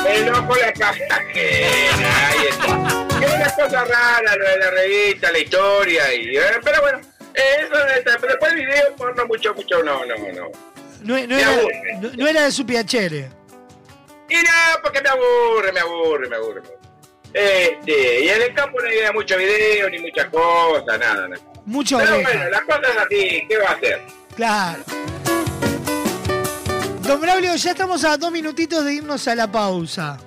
Speaker 29: El ojo la caja ajena, ahí está. Es una cosa rara lo de la revista, la historia, y, eh, pero bueno, eh, eso está. Pero después el video, porno, mucho, mucho, no, no, no.
Speaker 6: No, no era, no, no era de su piacere.
Speaker 29: Y no, porque me aburre, me aburre, me aburre. me aburre. Este, y en el campo no hay mucho video, ni muchas cosas, nada, nada.
Speaker 6: Mucho
Speaker 29: Pero
Speaker 6: oreja.
Speaker 29: bueno, las cosas así, ¿qué va a hacer?
Speaker 6: Claro. Don Braulio, ya estamos a dos minutitos de irnos a la pausa.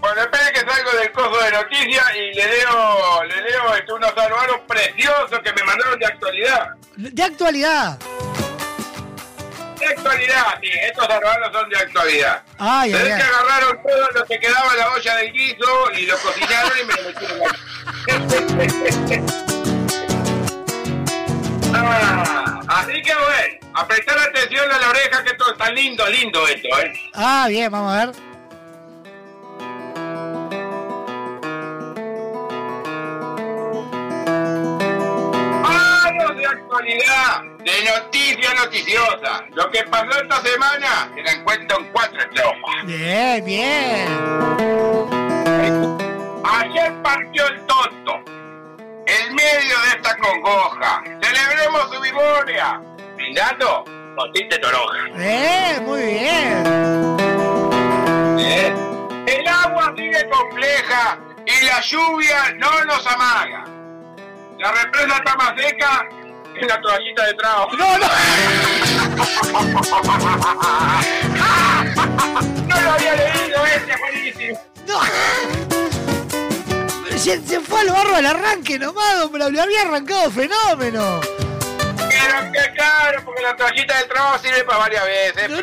Speaker 29: Bueno, espere que salgo del coso de noticias y le leo, le leo este, unos anuarios preciosos que me mandaron de actualidad.
Speaker 6: De actualidad.
Speaker 29: De actualidad, sí, estos anuarios son de actualidad.
Speaker 6: Ay, ay, ay.
Speaker 29: que agarraron todo lo que quedaba en la olla del guiso y lo cocinaron y me lo metieron Ah, así que bueno, a prestar atención a la oreja que esto está lindo, lindo esto, ¿eh?
Speaker 6: Ah, bien, vamos a ver.
Speaker 29: Vamos de actualidad, de noticia noticiosa. Lo que pasó esta semana se la encuentro en cuatro estrofas.
Speaker 6: Bien, bien.
Speaker 29: Ayer partió el tonto. En medio de esta congoja, celebremos su memoria. Brindando con tinte toronja.
Speaker 6: Eh, muy bien.
Speaker 29: ¿Eh? El agua sigue compleja y la lluvia no nos amaga. La represa está más seca que la toallita de trago.
Speaker 6: No, no.
Speaker 29: no lo había leído ese, buenísimo.
Speaker 6: Se, se fue al barro al arranque nomás, don Braulio. Había arrancado fenómeno.
Speaker 29: Pero que claro, porque la toallita del trabajo sirve para varias veces.
Speaker 6: No.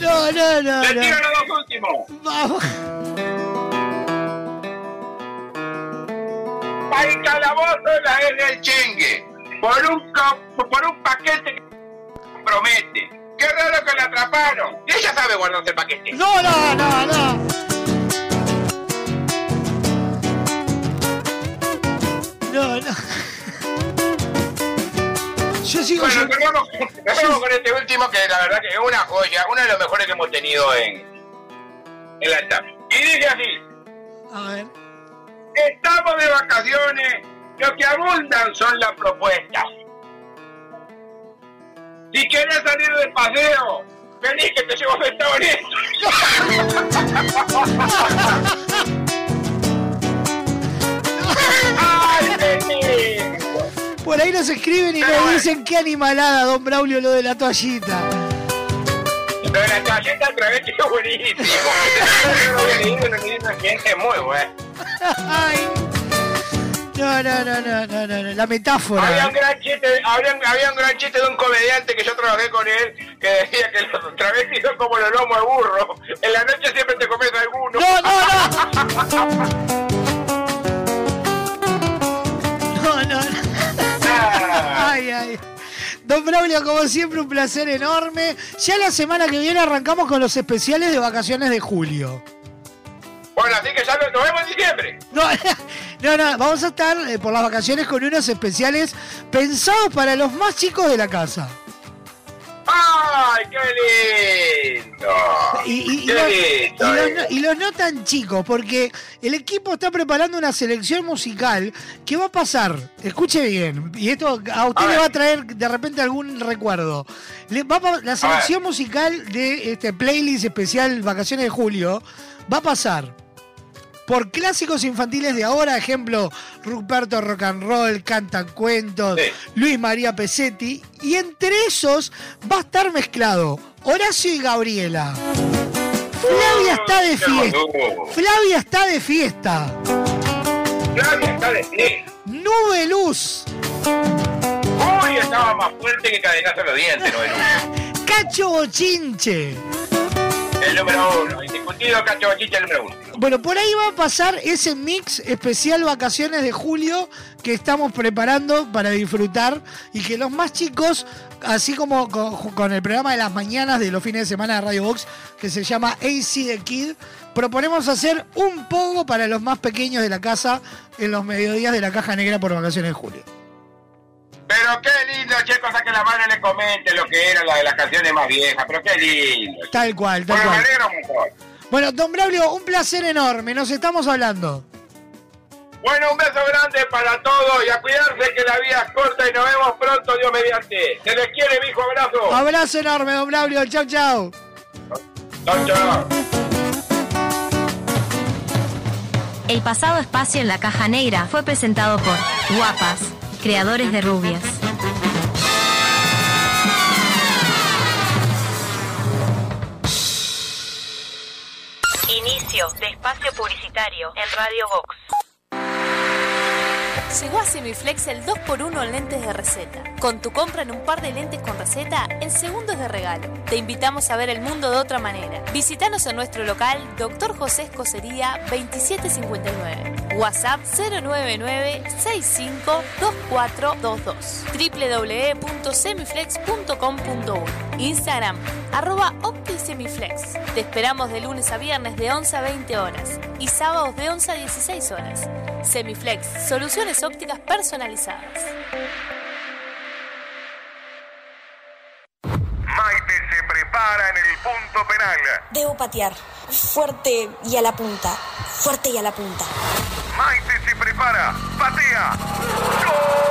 Speaker 6: No, no, no.
Speaker 29: Le
Speaker 6: no.
Speaker 29: tiro los dos últimos.
Speaker 6: Vamos.
Speaker 29: Para el calabozo la es del chengue. Por un, por un paquete que promete. Qué raro que la atraparon. Y ella sabe guardarse el paquete.
Speaker 6: No, no, no, no. No, no. Yo sigo
Speaker 29: Bueno, terminamos, terminamos con este último que la verdad que es una joya, uno de los mejores que hemos tenido en, en la etapa. Y dice así,
Speaker 6: A ver.
Speaker 29: estamos de vacaciones, lo que abundan son las propuestas. Si querés salir de paseo, vení que te llevo sentado en ¡Ay, vení!
Speaker 6: Por ahí nos escriben y nos dicen qué animalada, don Braulio, lo de la toallita.
Speaker 29: Lo de la otra vez que es buenísimo. Es muy bueno.
Speaker 6: No, no, no, no, no, no, la metáfora.
Speaker 29: Había un gran chiste, había un gran chiste de un comediante que yo trabajé con él que decía que los travestis son como los lomos de burro. En la noche siempre te comes alguno.
Speaker 6: No, no, no. No, no, no. Ay, ay. Don Braulio, como siempre, un placer enorme. Ya la semana que viene arrancamos con los especiales de vacaciones de julio.
Speaker 29: Bueno, así que ya nos vemos en diciembre.
Speaker 6: No, no, no, vamos a estar eh, por las vacaciones con unos especiales pensados para los más chicos de la casa.
Speaker 29: ¡Ay, qué lindo!
Speaker 6: Y, y- y
Speaker 29: qué
Speaker 6: los,
Speaker 29: lindo,
Speaker 6: y los
Speaker 29: eh.
Speaker 6: no, y los no tan chicos, porque el equipo está preparando una selección musical que va a pasar, escuche bien, y esto a usted le va a traer de repente algún recuerdo. Le va a pa- la selección musical de este playlist especial Vacaciones de Julio va a pasar por clásicos infantiles de ahora, ejemplo, Ruperto Rock and Roll, Cantan Cuentos, Luis María Pesetti, y entre esos va a estar mezclado Horacio y Gabriela. Flavia está de fiesta. Flavia está de fiesta.
Speaker 29: Flavia está de pie.
Speaker 6: Nube Luz.
Speaker 29: Uy, estaba más fuerte que cadenazo en los dientes, ¿no?
Speaker 6: Cacho Bochinche.
Speaker 29: El número uno, indiscutido Cacho Bachicha, el número uno.
Speaker 6: Bueno, por ahí va a pasar ese mix especial vacaciones de julio que estamos preparando para disfrutar y que los más chicos, así como con, con el programa de las mañanas de los fines de semana de Radio Box, que se llama AC The Kid, proponemos hacer un poco para los más pequeños de la casa en los mediodías de la caja negra por vacaciones de julio.
Speaker 29: Pero qué lindo, che, cosa que la madre le comente lo que era la de las canciones más viejas, pero qué lindo.
Speaker 6: Tal cual, tal
Speaker 29: Bueno, me
Speaker 6: cual.
Speaker 29: alegro mucho.
Speaker 6: Bueno, don Braulio, un placer enorme, nos estamos hablando.
Speaker 29: Bueno, un beso grande para todos y a cuidarse que la vida es corta y nos vemos pronto, Dios mediante. Se les quiere, mijo, abrazo.
Speaker 6: Abrazo enorme, don Braulio, chau, chau.
Speaker 29: Chau, chau.
Speaker 24: El pasado espacio en la caja negra fue presentado por Guapas, creadores de rubias.
Speaker 13: Inicio de espacio publicitario en Radio Vox.
Speaker 18: Llegó a Semiflex el 2x1 en lentes de receta. Con tu compra en un par de lentes con receta, en segundos de regalo. Te invitamos a ver el mundo de otra manera. Visítanos en nuestro local, Dr. José Escocería 2759. WhatsApp 099-652422. www.semiflex.com.uy Instagram, arroba OptiSemiflex. Te esperamos de lunes a viernes de 11 a 20 horas y sábados de 11 a 16 horas. Semiflex, soluciones ópticas personalizadas.
Speaker 31: Maite se prepara en el punto penal.
Speaker 32: Debo patear. Fuerte y a la punta. Fuerte y a la punta.
Speaker 31: Maite se prepara. Patea.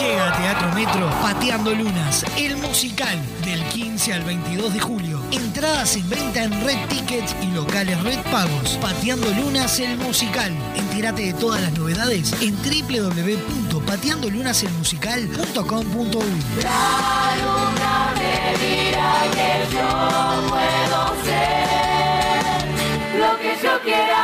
Speaker 6: Llega a Teatro Metro Pateando Lunas, el musical del 15 al 22 de julio. Entradas en venta en Red Tickets y locales Red Pagos. Pateando Lunas, el musical. Entérate de todas las novedades en www.pateandolunaselmusical.com.uy.
Speaker 9: La luna que yo puedo ser lo que yo quiera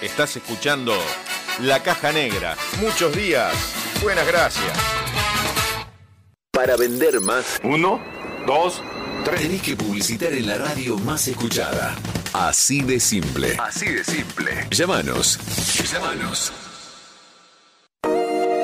Speaker 4: Estás escuchando La Caja Negra. Muchos días. Buenas gracias.
Speaker 22: Para vender más.
Speaker 31: Uno, dos,
Speaker 22: tres. Tenés que publicitar en la radio más escuchada. Así de simple.
Speaker 31: Así de simple.
Speaker 22: Llámanos. Llámanos.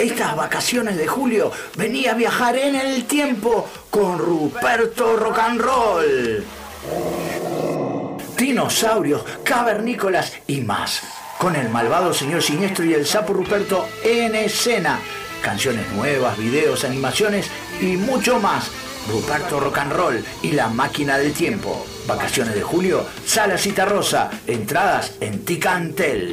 Speaker 11: Estas vacaciones de julio venía a viajar en el tiempo con Ruperto Rock and Roll. dinosaurios, cavernícolas y más. Con el malvado señor siniestro y el sapo Ruperto en escena. Canciones nuevas, videos, animaciones y mucho más. Ruperto Rock and Roll y la máquina del tiempo. Vacaciones de julio, Sala Cita Rosa. Entradas en Ticantel.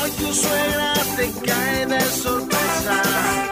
Speaker 1: Hoy tu suegra te cae de sorpresa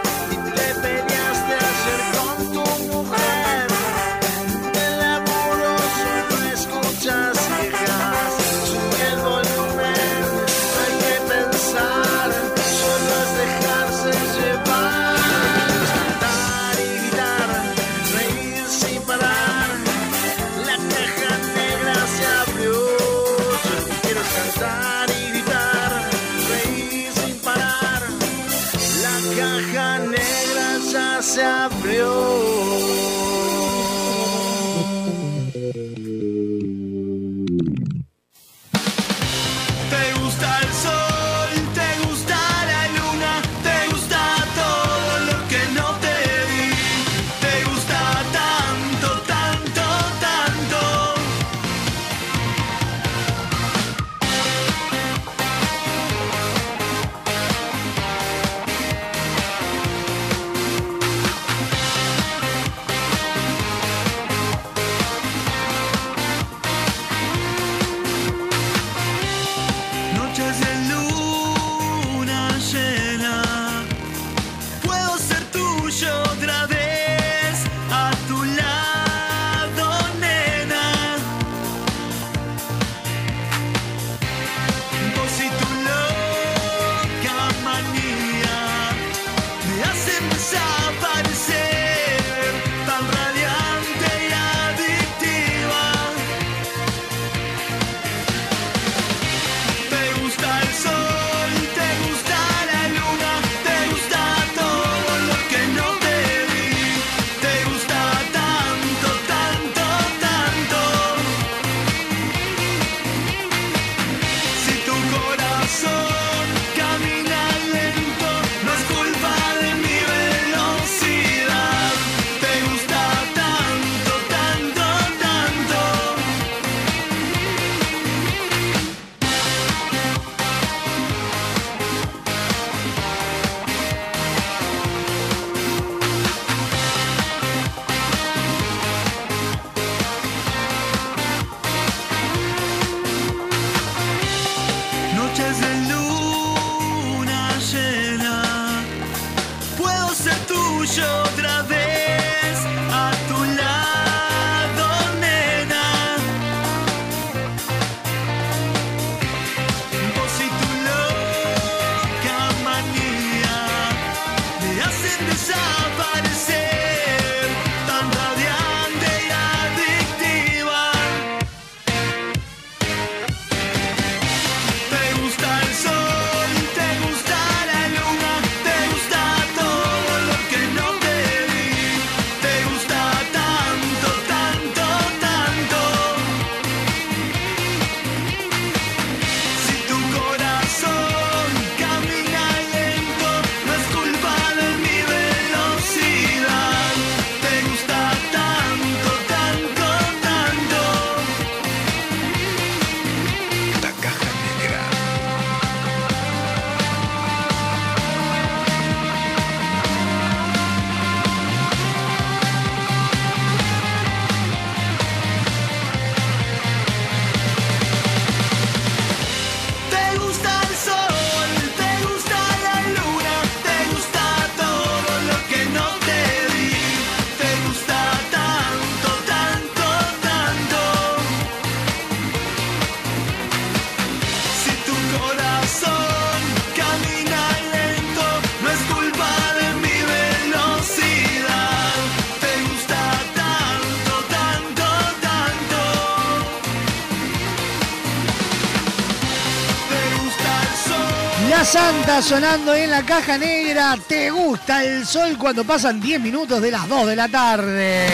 Speaker 6: Sonando en la caja negra. ¿Te gusta el sol cuando pasan 10 minutos de las 2 de la tarde?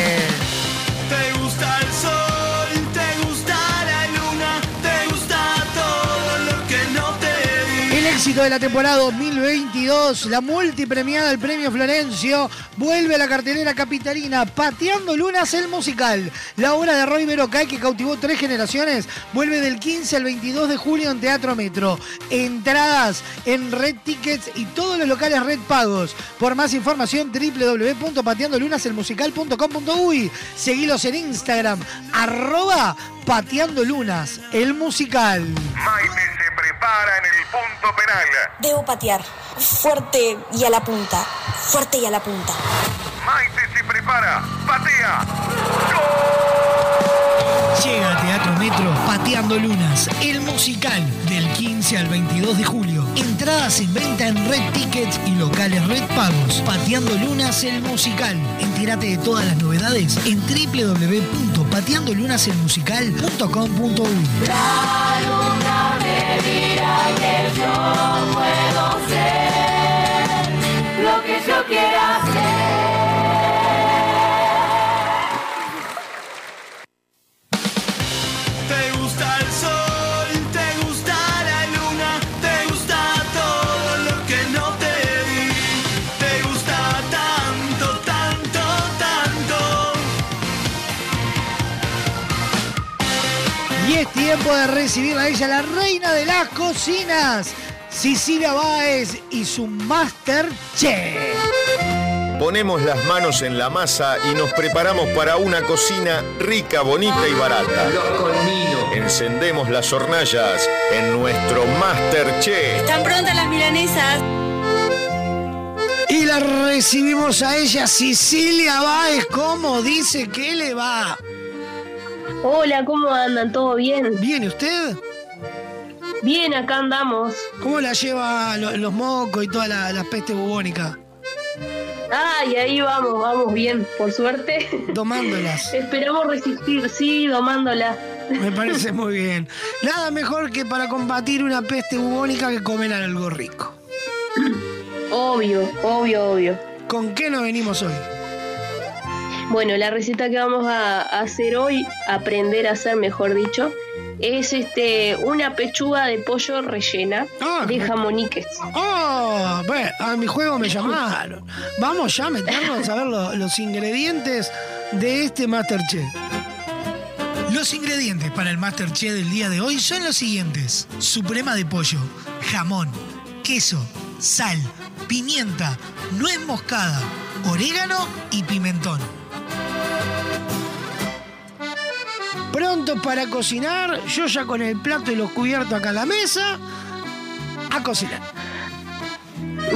Speaker 12: Te gusta el sol,
Speaker 6: éxito de la temporada 2022, la multipremiada del Premio Florencio, vuelve a la cartelera capitalina Pateando Lunas el musical. La obra de Roy Berocay que cautivó tres generaciones vuelve del 15 al 22 de julio en Teatro Metro. Entradas en Red Tickets y todos los locales Red Pagos. Por más información www.pateandolunaselmusical.com.uy. Seguilos en Instagram, arroba Pateando Lunas, el musical.
Speaker 31: Prepara en el punto penal.
Speaker 32: Debo patear. Fuerte y a la punta. Fuerte y a la punta.
Speaker 31: Maite se prepara. Patea.
Speaker 6: Llega a Teatro Metro Pateando Lunas, el musical del 15 al 22 de julio. Entradas en venta en Red Tickets y locales Red Pagos. Pateando Lunas, el musical. Entérate de todas las novedades en www.pateandolunaselmusical.com.uy.
Speaker 12: Dirá que yo puedo ser. Lo que yo quiera
Speaker 6: tiempo de recibirla a ella, la reina de las cocinas, Cecilia Báez y su Master Chef.
Speaker 4: Ponemos las manos en la masa y nos preparamos para una cocina rica, bonita y barata. Encendemos las hornallas en nuestro Masterchef.
Speaker 32: ¿Están prontas las milanesas?
Speaker 6: Y la recibimos a ella, Cecilia Báez. ¿Cómo dice que le va?
Speaker 33: Hola, ¿cómo andan? ¿Todo bien?
Speaker 6: ¿Bien, ¿y usted?
Speaker 33: Bien, acá andamos.
Speaker 6: ¿Cómo la lleva lo- los mocos y toda la, la peste bubónica?
Speaker 33: Ay, ahí vamos, vamos bien, por suerte.
Speaker 6: Domándolas.
Speaker 33: Esperamos resistir, sí, domándolas.
Speaker 6: Me parece muy bien. Nada mejor que para combatir una peste bubónica que comer algo rico.
Speaker 33: Obvio, obvio, obvio.
Speaker 6: ¿Con qué nos venimos hoy?
Speaker 33: Bueno, la receta que vamos a hacer hoy, aprender a hacer, mejor dicho, es este una pechuga de pollo rellena de jamoniques.
Speaker 6: ¡Oh! Bueno, a mi juego me llamaron. Vamos ya a meternos a ver lo- los ingredientes de este Masterchef. Los ingredientes para el Masterchef del día de hoy son los siguientes: suprema de pollo, jamón, queso, sal, pimienta, nuez moscada, orégano y pimentón. Pronto para cocinar, yo ya con el plato y los cubiertos acá en la mesa, a cocinar.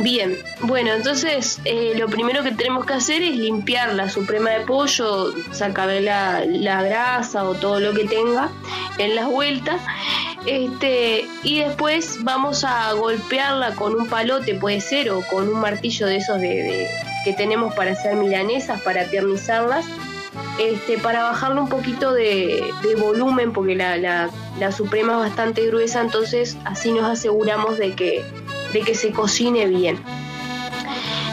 Speaker 33: Bien, bueno, entonces eh, lo primero que tenemos que hacer es limpiar la suprema de pollo, sacarle la, la grasa o todo lo que tenga en las vueltas. Este, y después vamos a golpearla con un palote, puede ser, o con un martillo de esos de, de- que tenemos para hacer milanesas, para tiernizarlas, este, para bajarle un poquito de, volumen, porque la, la- la suprema es bastante gruesa, entonces así nos aseguramos de que, de que se cocine bien.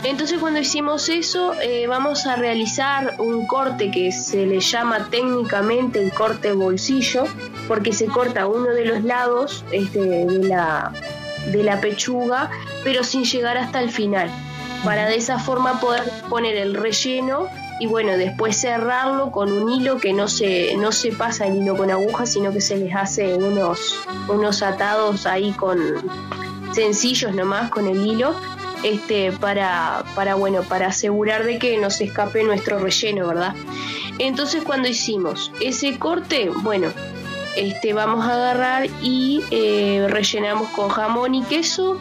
Speaker 33: Entonces cuando hicimos eso eh, vamos a realizar un corte que se le llama técnicamente el corte bolsillo porque se corta uno de los lados este, de, la, de la pechuga pero sin llegar hasta el final para de esa forma poder poner el relleno y bueno después cerrarlo con un hilo que no se, no se pasa el hilo con aguja sino que se les hace unos, unos atados ahí con sencillos nomás con el hilo este, para, para, bueno, para asegurar de que no se escape nuestro relleno, ¿verdad? Entonces cuando hicimos ese corte, bueno, este, vamos a agarrar y eh, rellenamos con jamón y queso,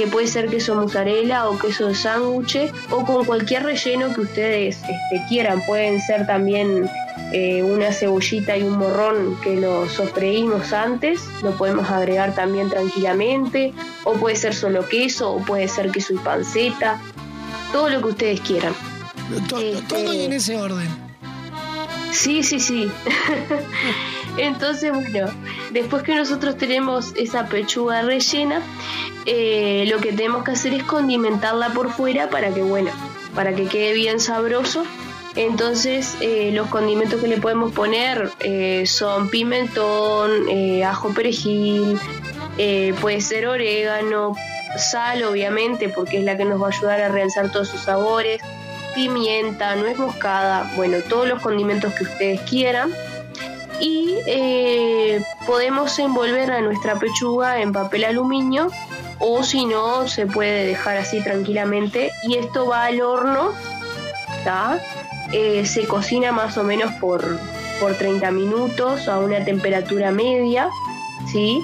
Speaker 33: que puede ser queso mozzarella o queso de sándwich, o con cualquier relleno que ustedes este, quieran. Pueden ser también eh, una cebollita y un morrón que lo sofreímos antes, lo podemos agregar también tranquilamente, o puede ser solo queso, o puede ser queso y panceta, todo lo que ustedes quieran.
Speaker 6: Todo y en ese orden.
Speaker 33: Sí, sí, sí. Entonces, bueno, después que nosotros tenemos esa pechuga rellena, eh, lo que tenemos que hacer es condimentarla por fuera para que, bueno, para que quede bien sabroso. Entonces, eh, los condimentos que le podemos poner eh, son pimentón, ajo perejil, puede ser orégano, sal, obviamente, porque es la que nos va a ayudar a realzar todos sus sabores, pimienta, nuez moscada, bueno, todos los condimentos que ustedes quieran y eh, podemos envolver a nuestra pechuga en papel aluminio o si no se puede dejar así tranquilamente y esto va al horno. Eh, se cocina más o menos por, por 30 minutos a una temperatura media ¿sí?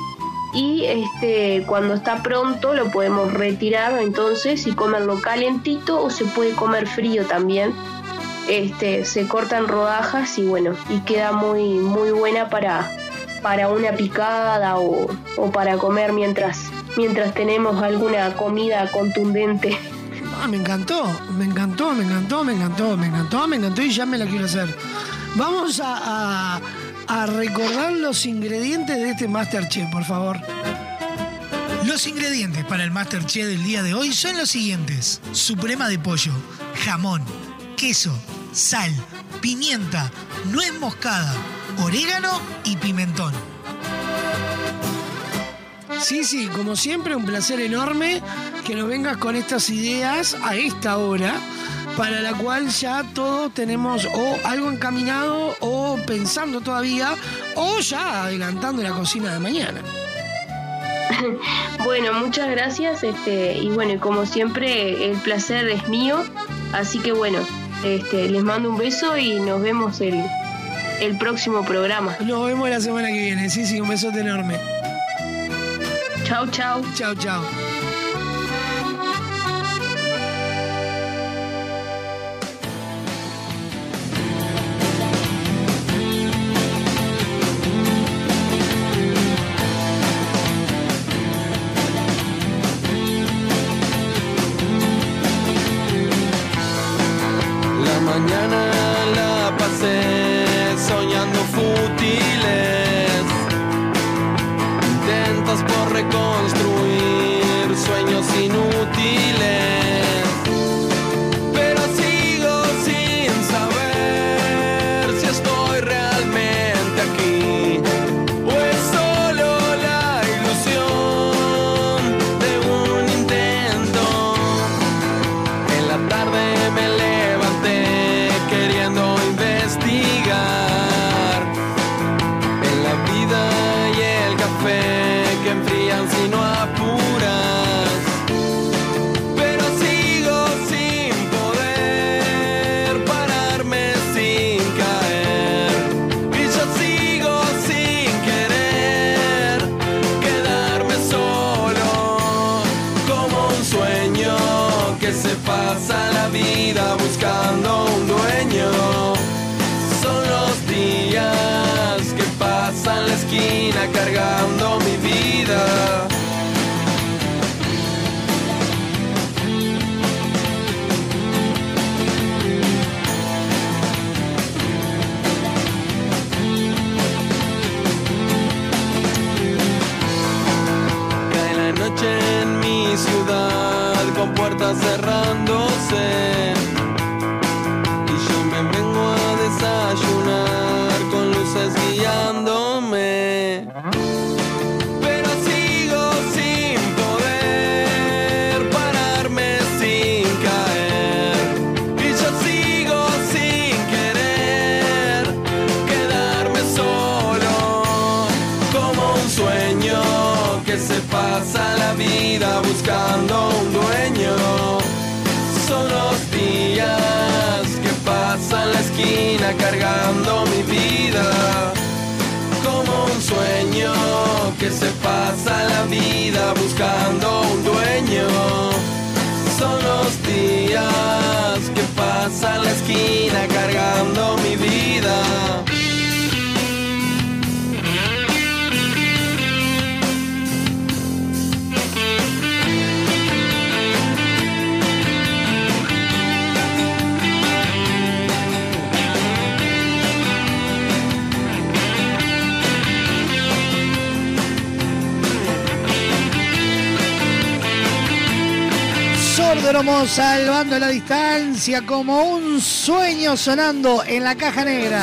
Speaker 33: y este cuando está pronto lo podemos retirar entonces y comerlo calentito o se puede comer frío también este, se cortan rodajas y bueno, y queda muy, muy buena para, para una picada o, o para comer mientras, mientras tenemos alguna comida contundente.
Speaker 23: Ah, me encantó, me encantó, me encantó, me encantó, me encantó, me encantó y ya me la quiero hacer. Vamos a, a- a recordar los ingredientes de este Masterchef, por favor.
Speaker 6: Los ingredientes para el Masterchef del día de hoy son los siguientes: suprema de pollo, jamón, queso, sal, pimienta, nuez moscada, orégano y pimentón.
Speaker 23: Sí, sí, como siempre, un placer enorme que nos vengas con estas ideas a esta hora, para la cual ya todos tenemos o algo encaminado o pensando todavía, o ya adelantando la cocina de mañana.
Speaker 33: Bueno, muchas gracias este, y bueno, como siempre el placer es mío, así que bueno, este, les mando un beso y nos vemos el, el próximo programa.
Speaker 23: Nos vemos la semana que viene, sí, sí, un besote enorme.
Speaker 33: Chau, chau.
Speaker 23: Chau, chau.
Speaker 34: Cargando mi vida. Como un sueño que se pasa la vida buscando un dueño. Son los días que pasan la esquina cargando mi vida.
Speaker 6: Salvando la distancia como un sueño sonando en la caja negra.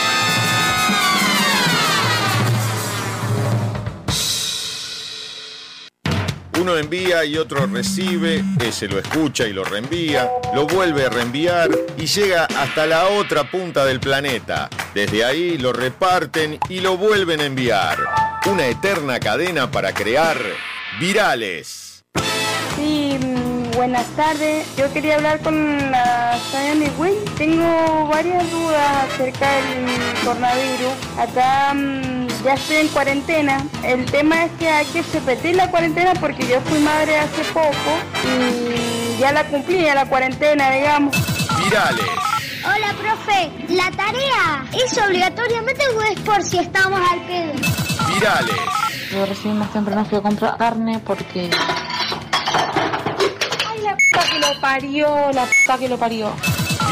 Speaker 4: Uno envía y otro recibe, ese lo escucha y lo reenvía, lo vuelve a reenviar y llega hasta la otra punta del planeta. Desde ahí lo reparten y lo vuelven a enviar. Una eterna cadena para crear virales.
Speaker 35: Sí, mm, buenas tardes. Yo quería hablar con la Sayani Win. Tengo varias dudas acerca del coronavirus. Acá mm, ya estoy en cuarentena. El tema es que hay que repetir la cuarentena porque yo fui madre hace poco y ya la cumplí, ya la cuarentena, digamos.
Speaker 4: Virales.
Speaker 36: Hola, profe. ¿La tarea es obligatoriamente o es por si estamos al pedo?
Speaker 4: Virales.
Speaker 37: Yo recién más temprano fui a comprar carne porque...
Speaker 35: Ay, la puta que lo parió, la puta que lo parió.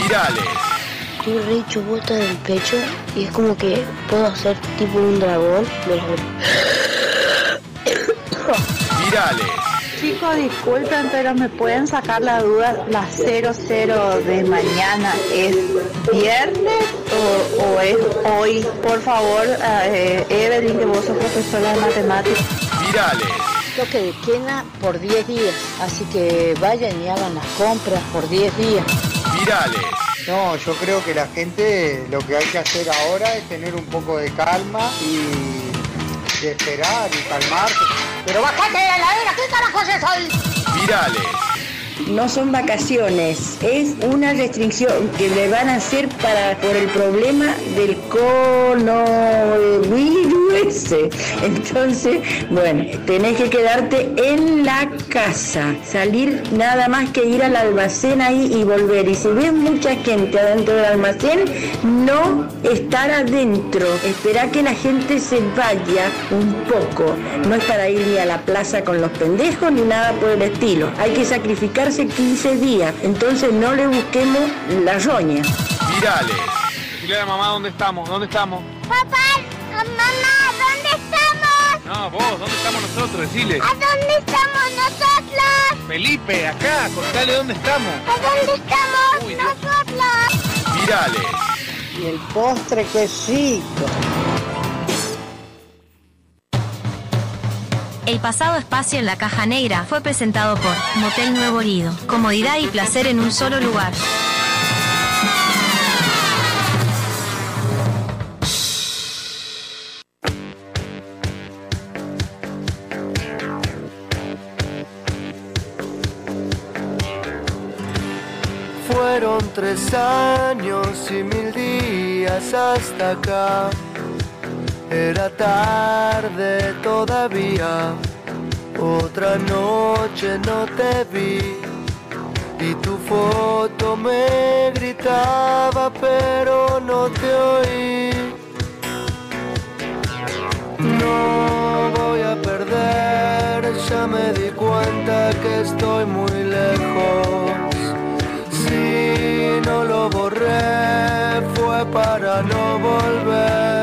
Speaker 4: Virales.
Speaker 38: Estoy re vuelta del pecho y es como que puedo hacer tipo un dragón. Mira,
Speaker 4: Virales.
Speaker 37: Chicos, disculpen, pero me pueden sacar la duda, la 00 de mañana es viernes o, o es hoy. Por favor, eh, Evelyn, que vos sos profesora de matemáticas.
Speaker 4: Virales.
Speaker 38: Toque de queda por 10 días, así que vayan y hagan las compras por 10 días.
Speaker 4: Virales.
Speaker 39: No, yo creo que la gente lo que hay que hacer ahora es tener un poco de calma y, y esperar y calmarse. Pero bajate de la heladera, ¿qué carajo es eso ahí?
Speaker 4: Virales.
Speaker 40: No son vacaciones, es una restricción que le van a hacer para por el problema del coronavirus. Entonces, bueno, tenés que quedarte en la casa, salir nada más que ir al almacén ahí y volver. Y si ves mucha gente adentro del almacén, no estar adentro. Esperá que la gente se vaya un poco. No es para ir ni a la plaza con los pendejos ni nada por el estilo. Hay que sacrificarse 15 días. Entonces no le busquemos la roña.
Speaker 4: Virales.
Speaker 41: Dile a la mamá dónde estamos, dónde estamos.
Speaker 36: Papá, mamá, ¿dónde estamos?
Speaker 41: No, vos, ¿dónde estamos nosotros? Decile.
Speaker 36: ¿A dónde estamos nosotros?
Speaker 41: Felipe, acá, contale dónde estamos.
Speaker 36: ¿A dónde estamos nosotros?
Speaker 4: Virales.
Speaker 40: Y el postre, qué rico.
Speaker 24: El pasado espacio en la caja negra fue presentado por Motel Nuevo Lido. Comodidad y placer en un solo lugar.
Speaker 1: Fueron tres años y mil días hasta acá. Era tarde todavía. Otra noche no te vi. Y tu foto me gritaba, pero no te oí. No voy a perder, ya me di cuenta que estoy muy lejos. Si no lo borré, fue para no volver.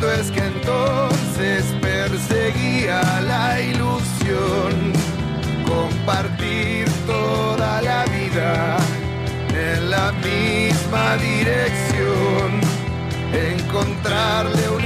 Speaker 1: Es que entonces perseguía la ilusión, compartir toda la vida en la misma dirección, encontrarle una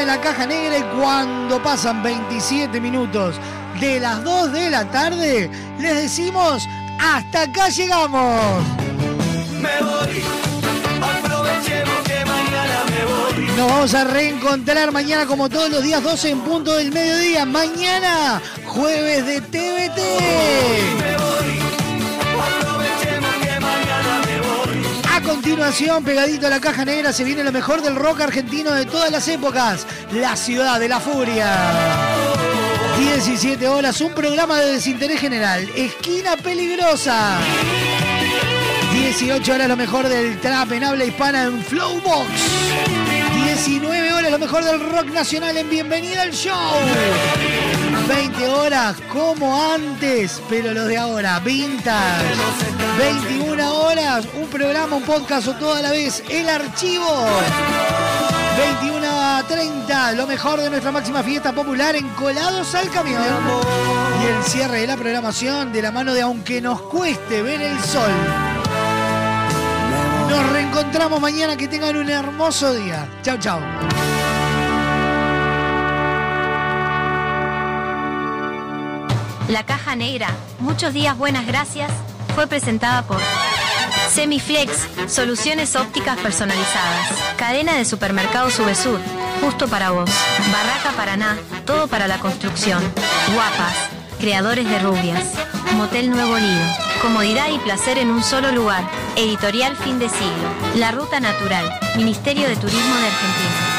Speaker 6: en la caja negra y cuando pasan 27 minutos de las 2 de la tarde, les decimos, hasta acá llegamos.
Speaker 9: Me voy, aprovechemos que mañana me voy.
Speaker 6: Nos vamos a reencontrar mañana como todos los días 12 en punto del mediodía. Mañana, jueves de TVT. Continuación, pegadito a la caja negra, se viene lo mejor del rock argentino de todas las épocas. La ciudad de la furia. 17 horas, un programa de desinterés general. Esquina peligrosa. 18 horas lo mejor del trap en habla hispana en Flowbox. 19 horas lo mejor del rock nacional en Bienvenida al Show. 20 horas como antes, pero los de ahora, vintage. 21 horas, un programa, un podcast o toda la vez, el archivo. 21 a 30, lo mejor de nuestra máxima fiesta popular en Colados al Camión. Y el cierre de la programación de la mano de Aunque nos cueste ver el sol. Nos reencontramos mañana, que tengan un hermoso día. Chau, chau.
Speaker 24: La caja negra, muchos días buenas gracias, fue presentada por Semiflex, soluciones ópticas personalizadas. Cadena de supermercados Subesur, justo para vos. Barraca Paraná, todo para la construcción. Guapas, creadores de rubias. Motel Nuevo Lido, comodidad y placer en un solo lugar. Editorial Fin de Siglo. La Ruta Natural, Ministerio de Turismo de Argentina.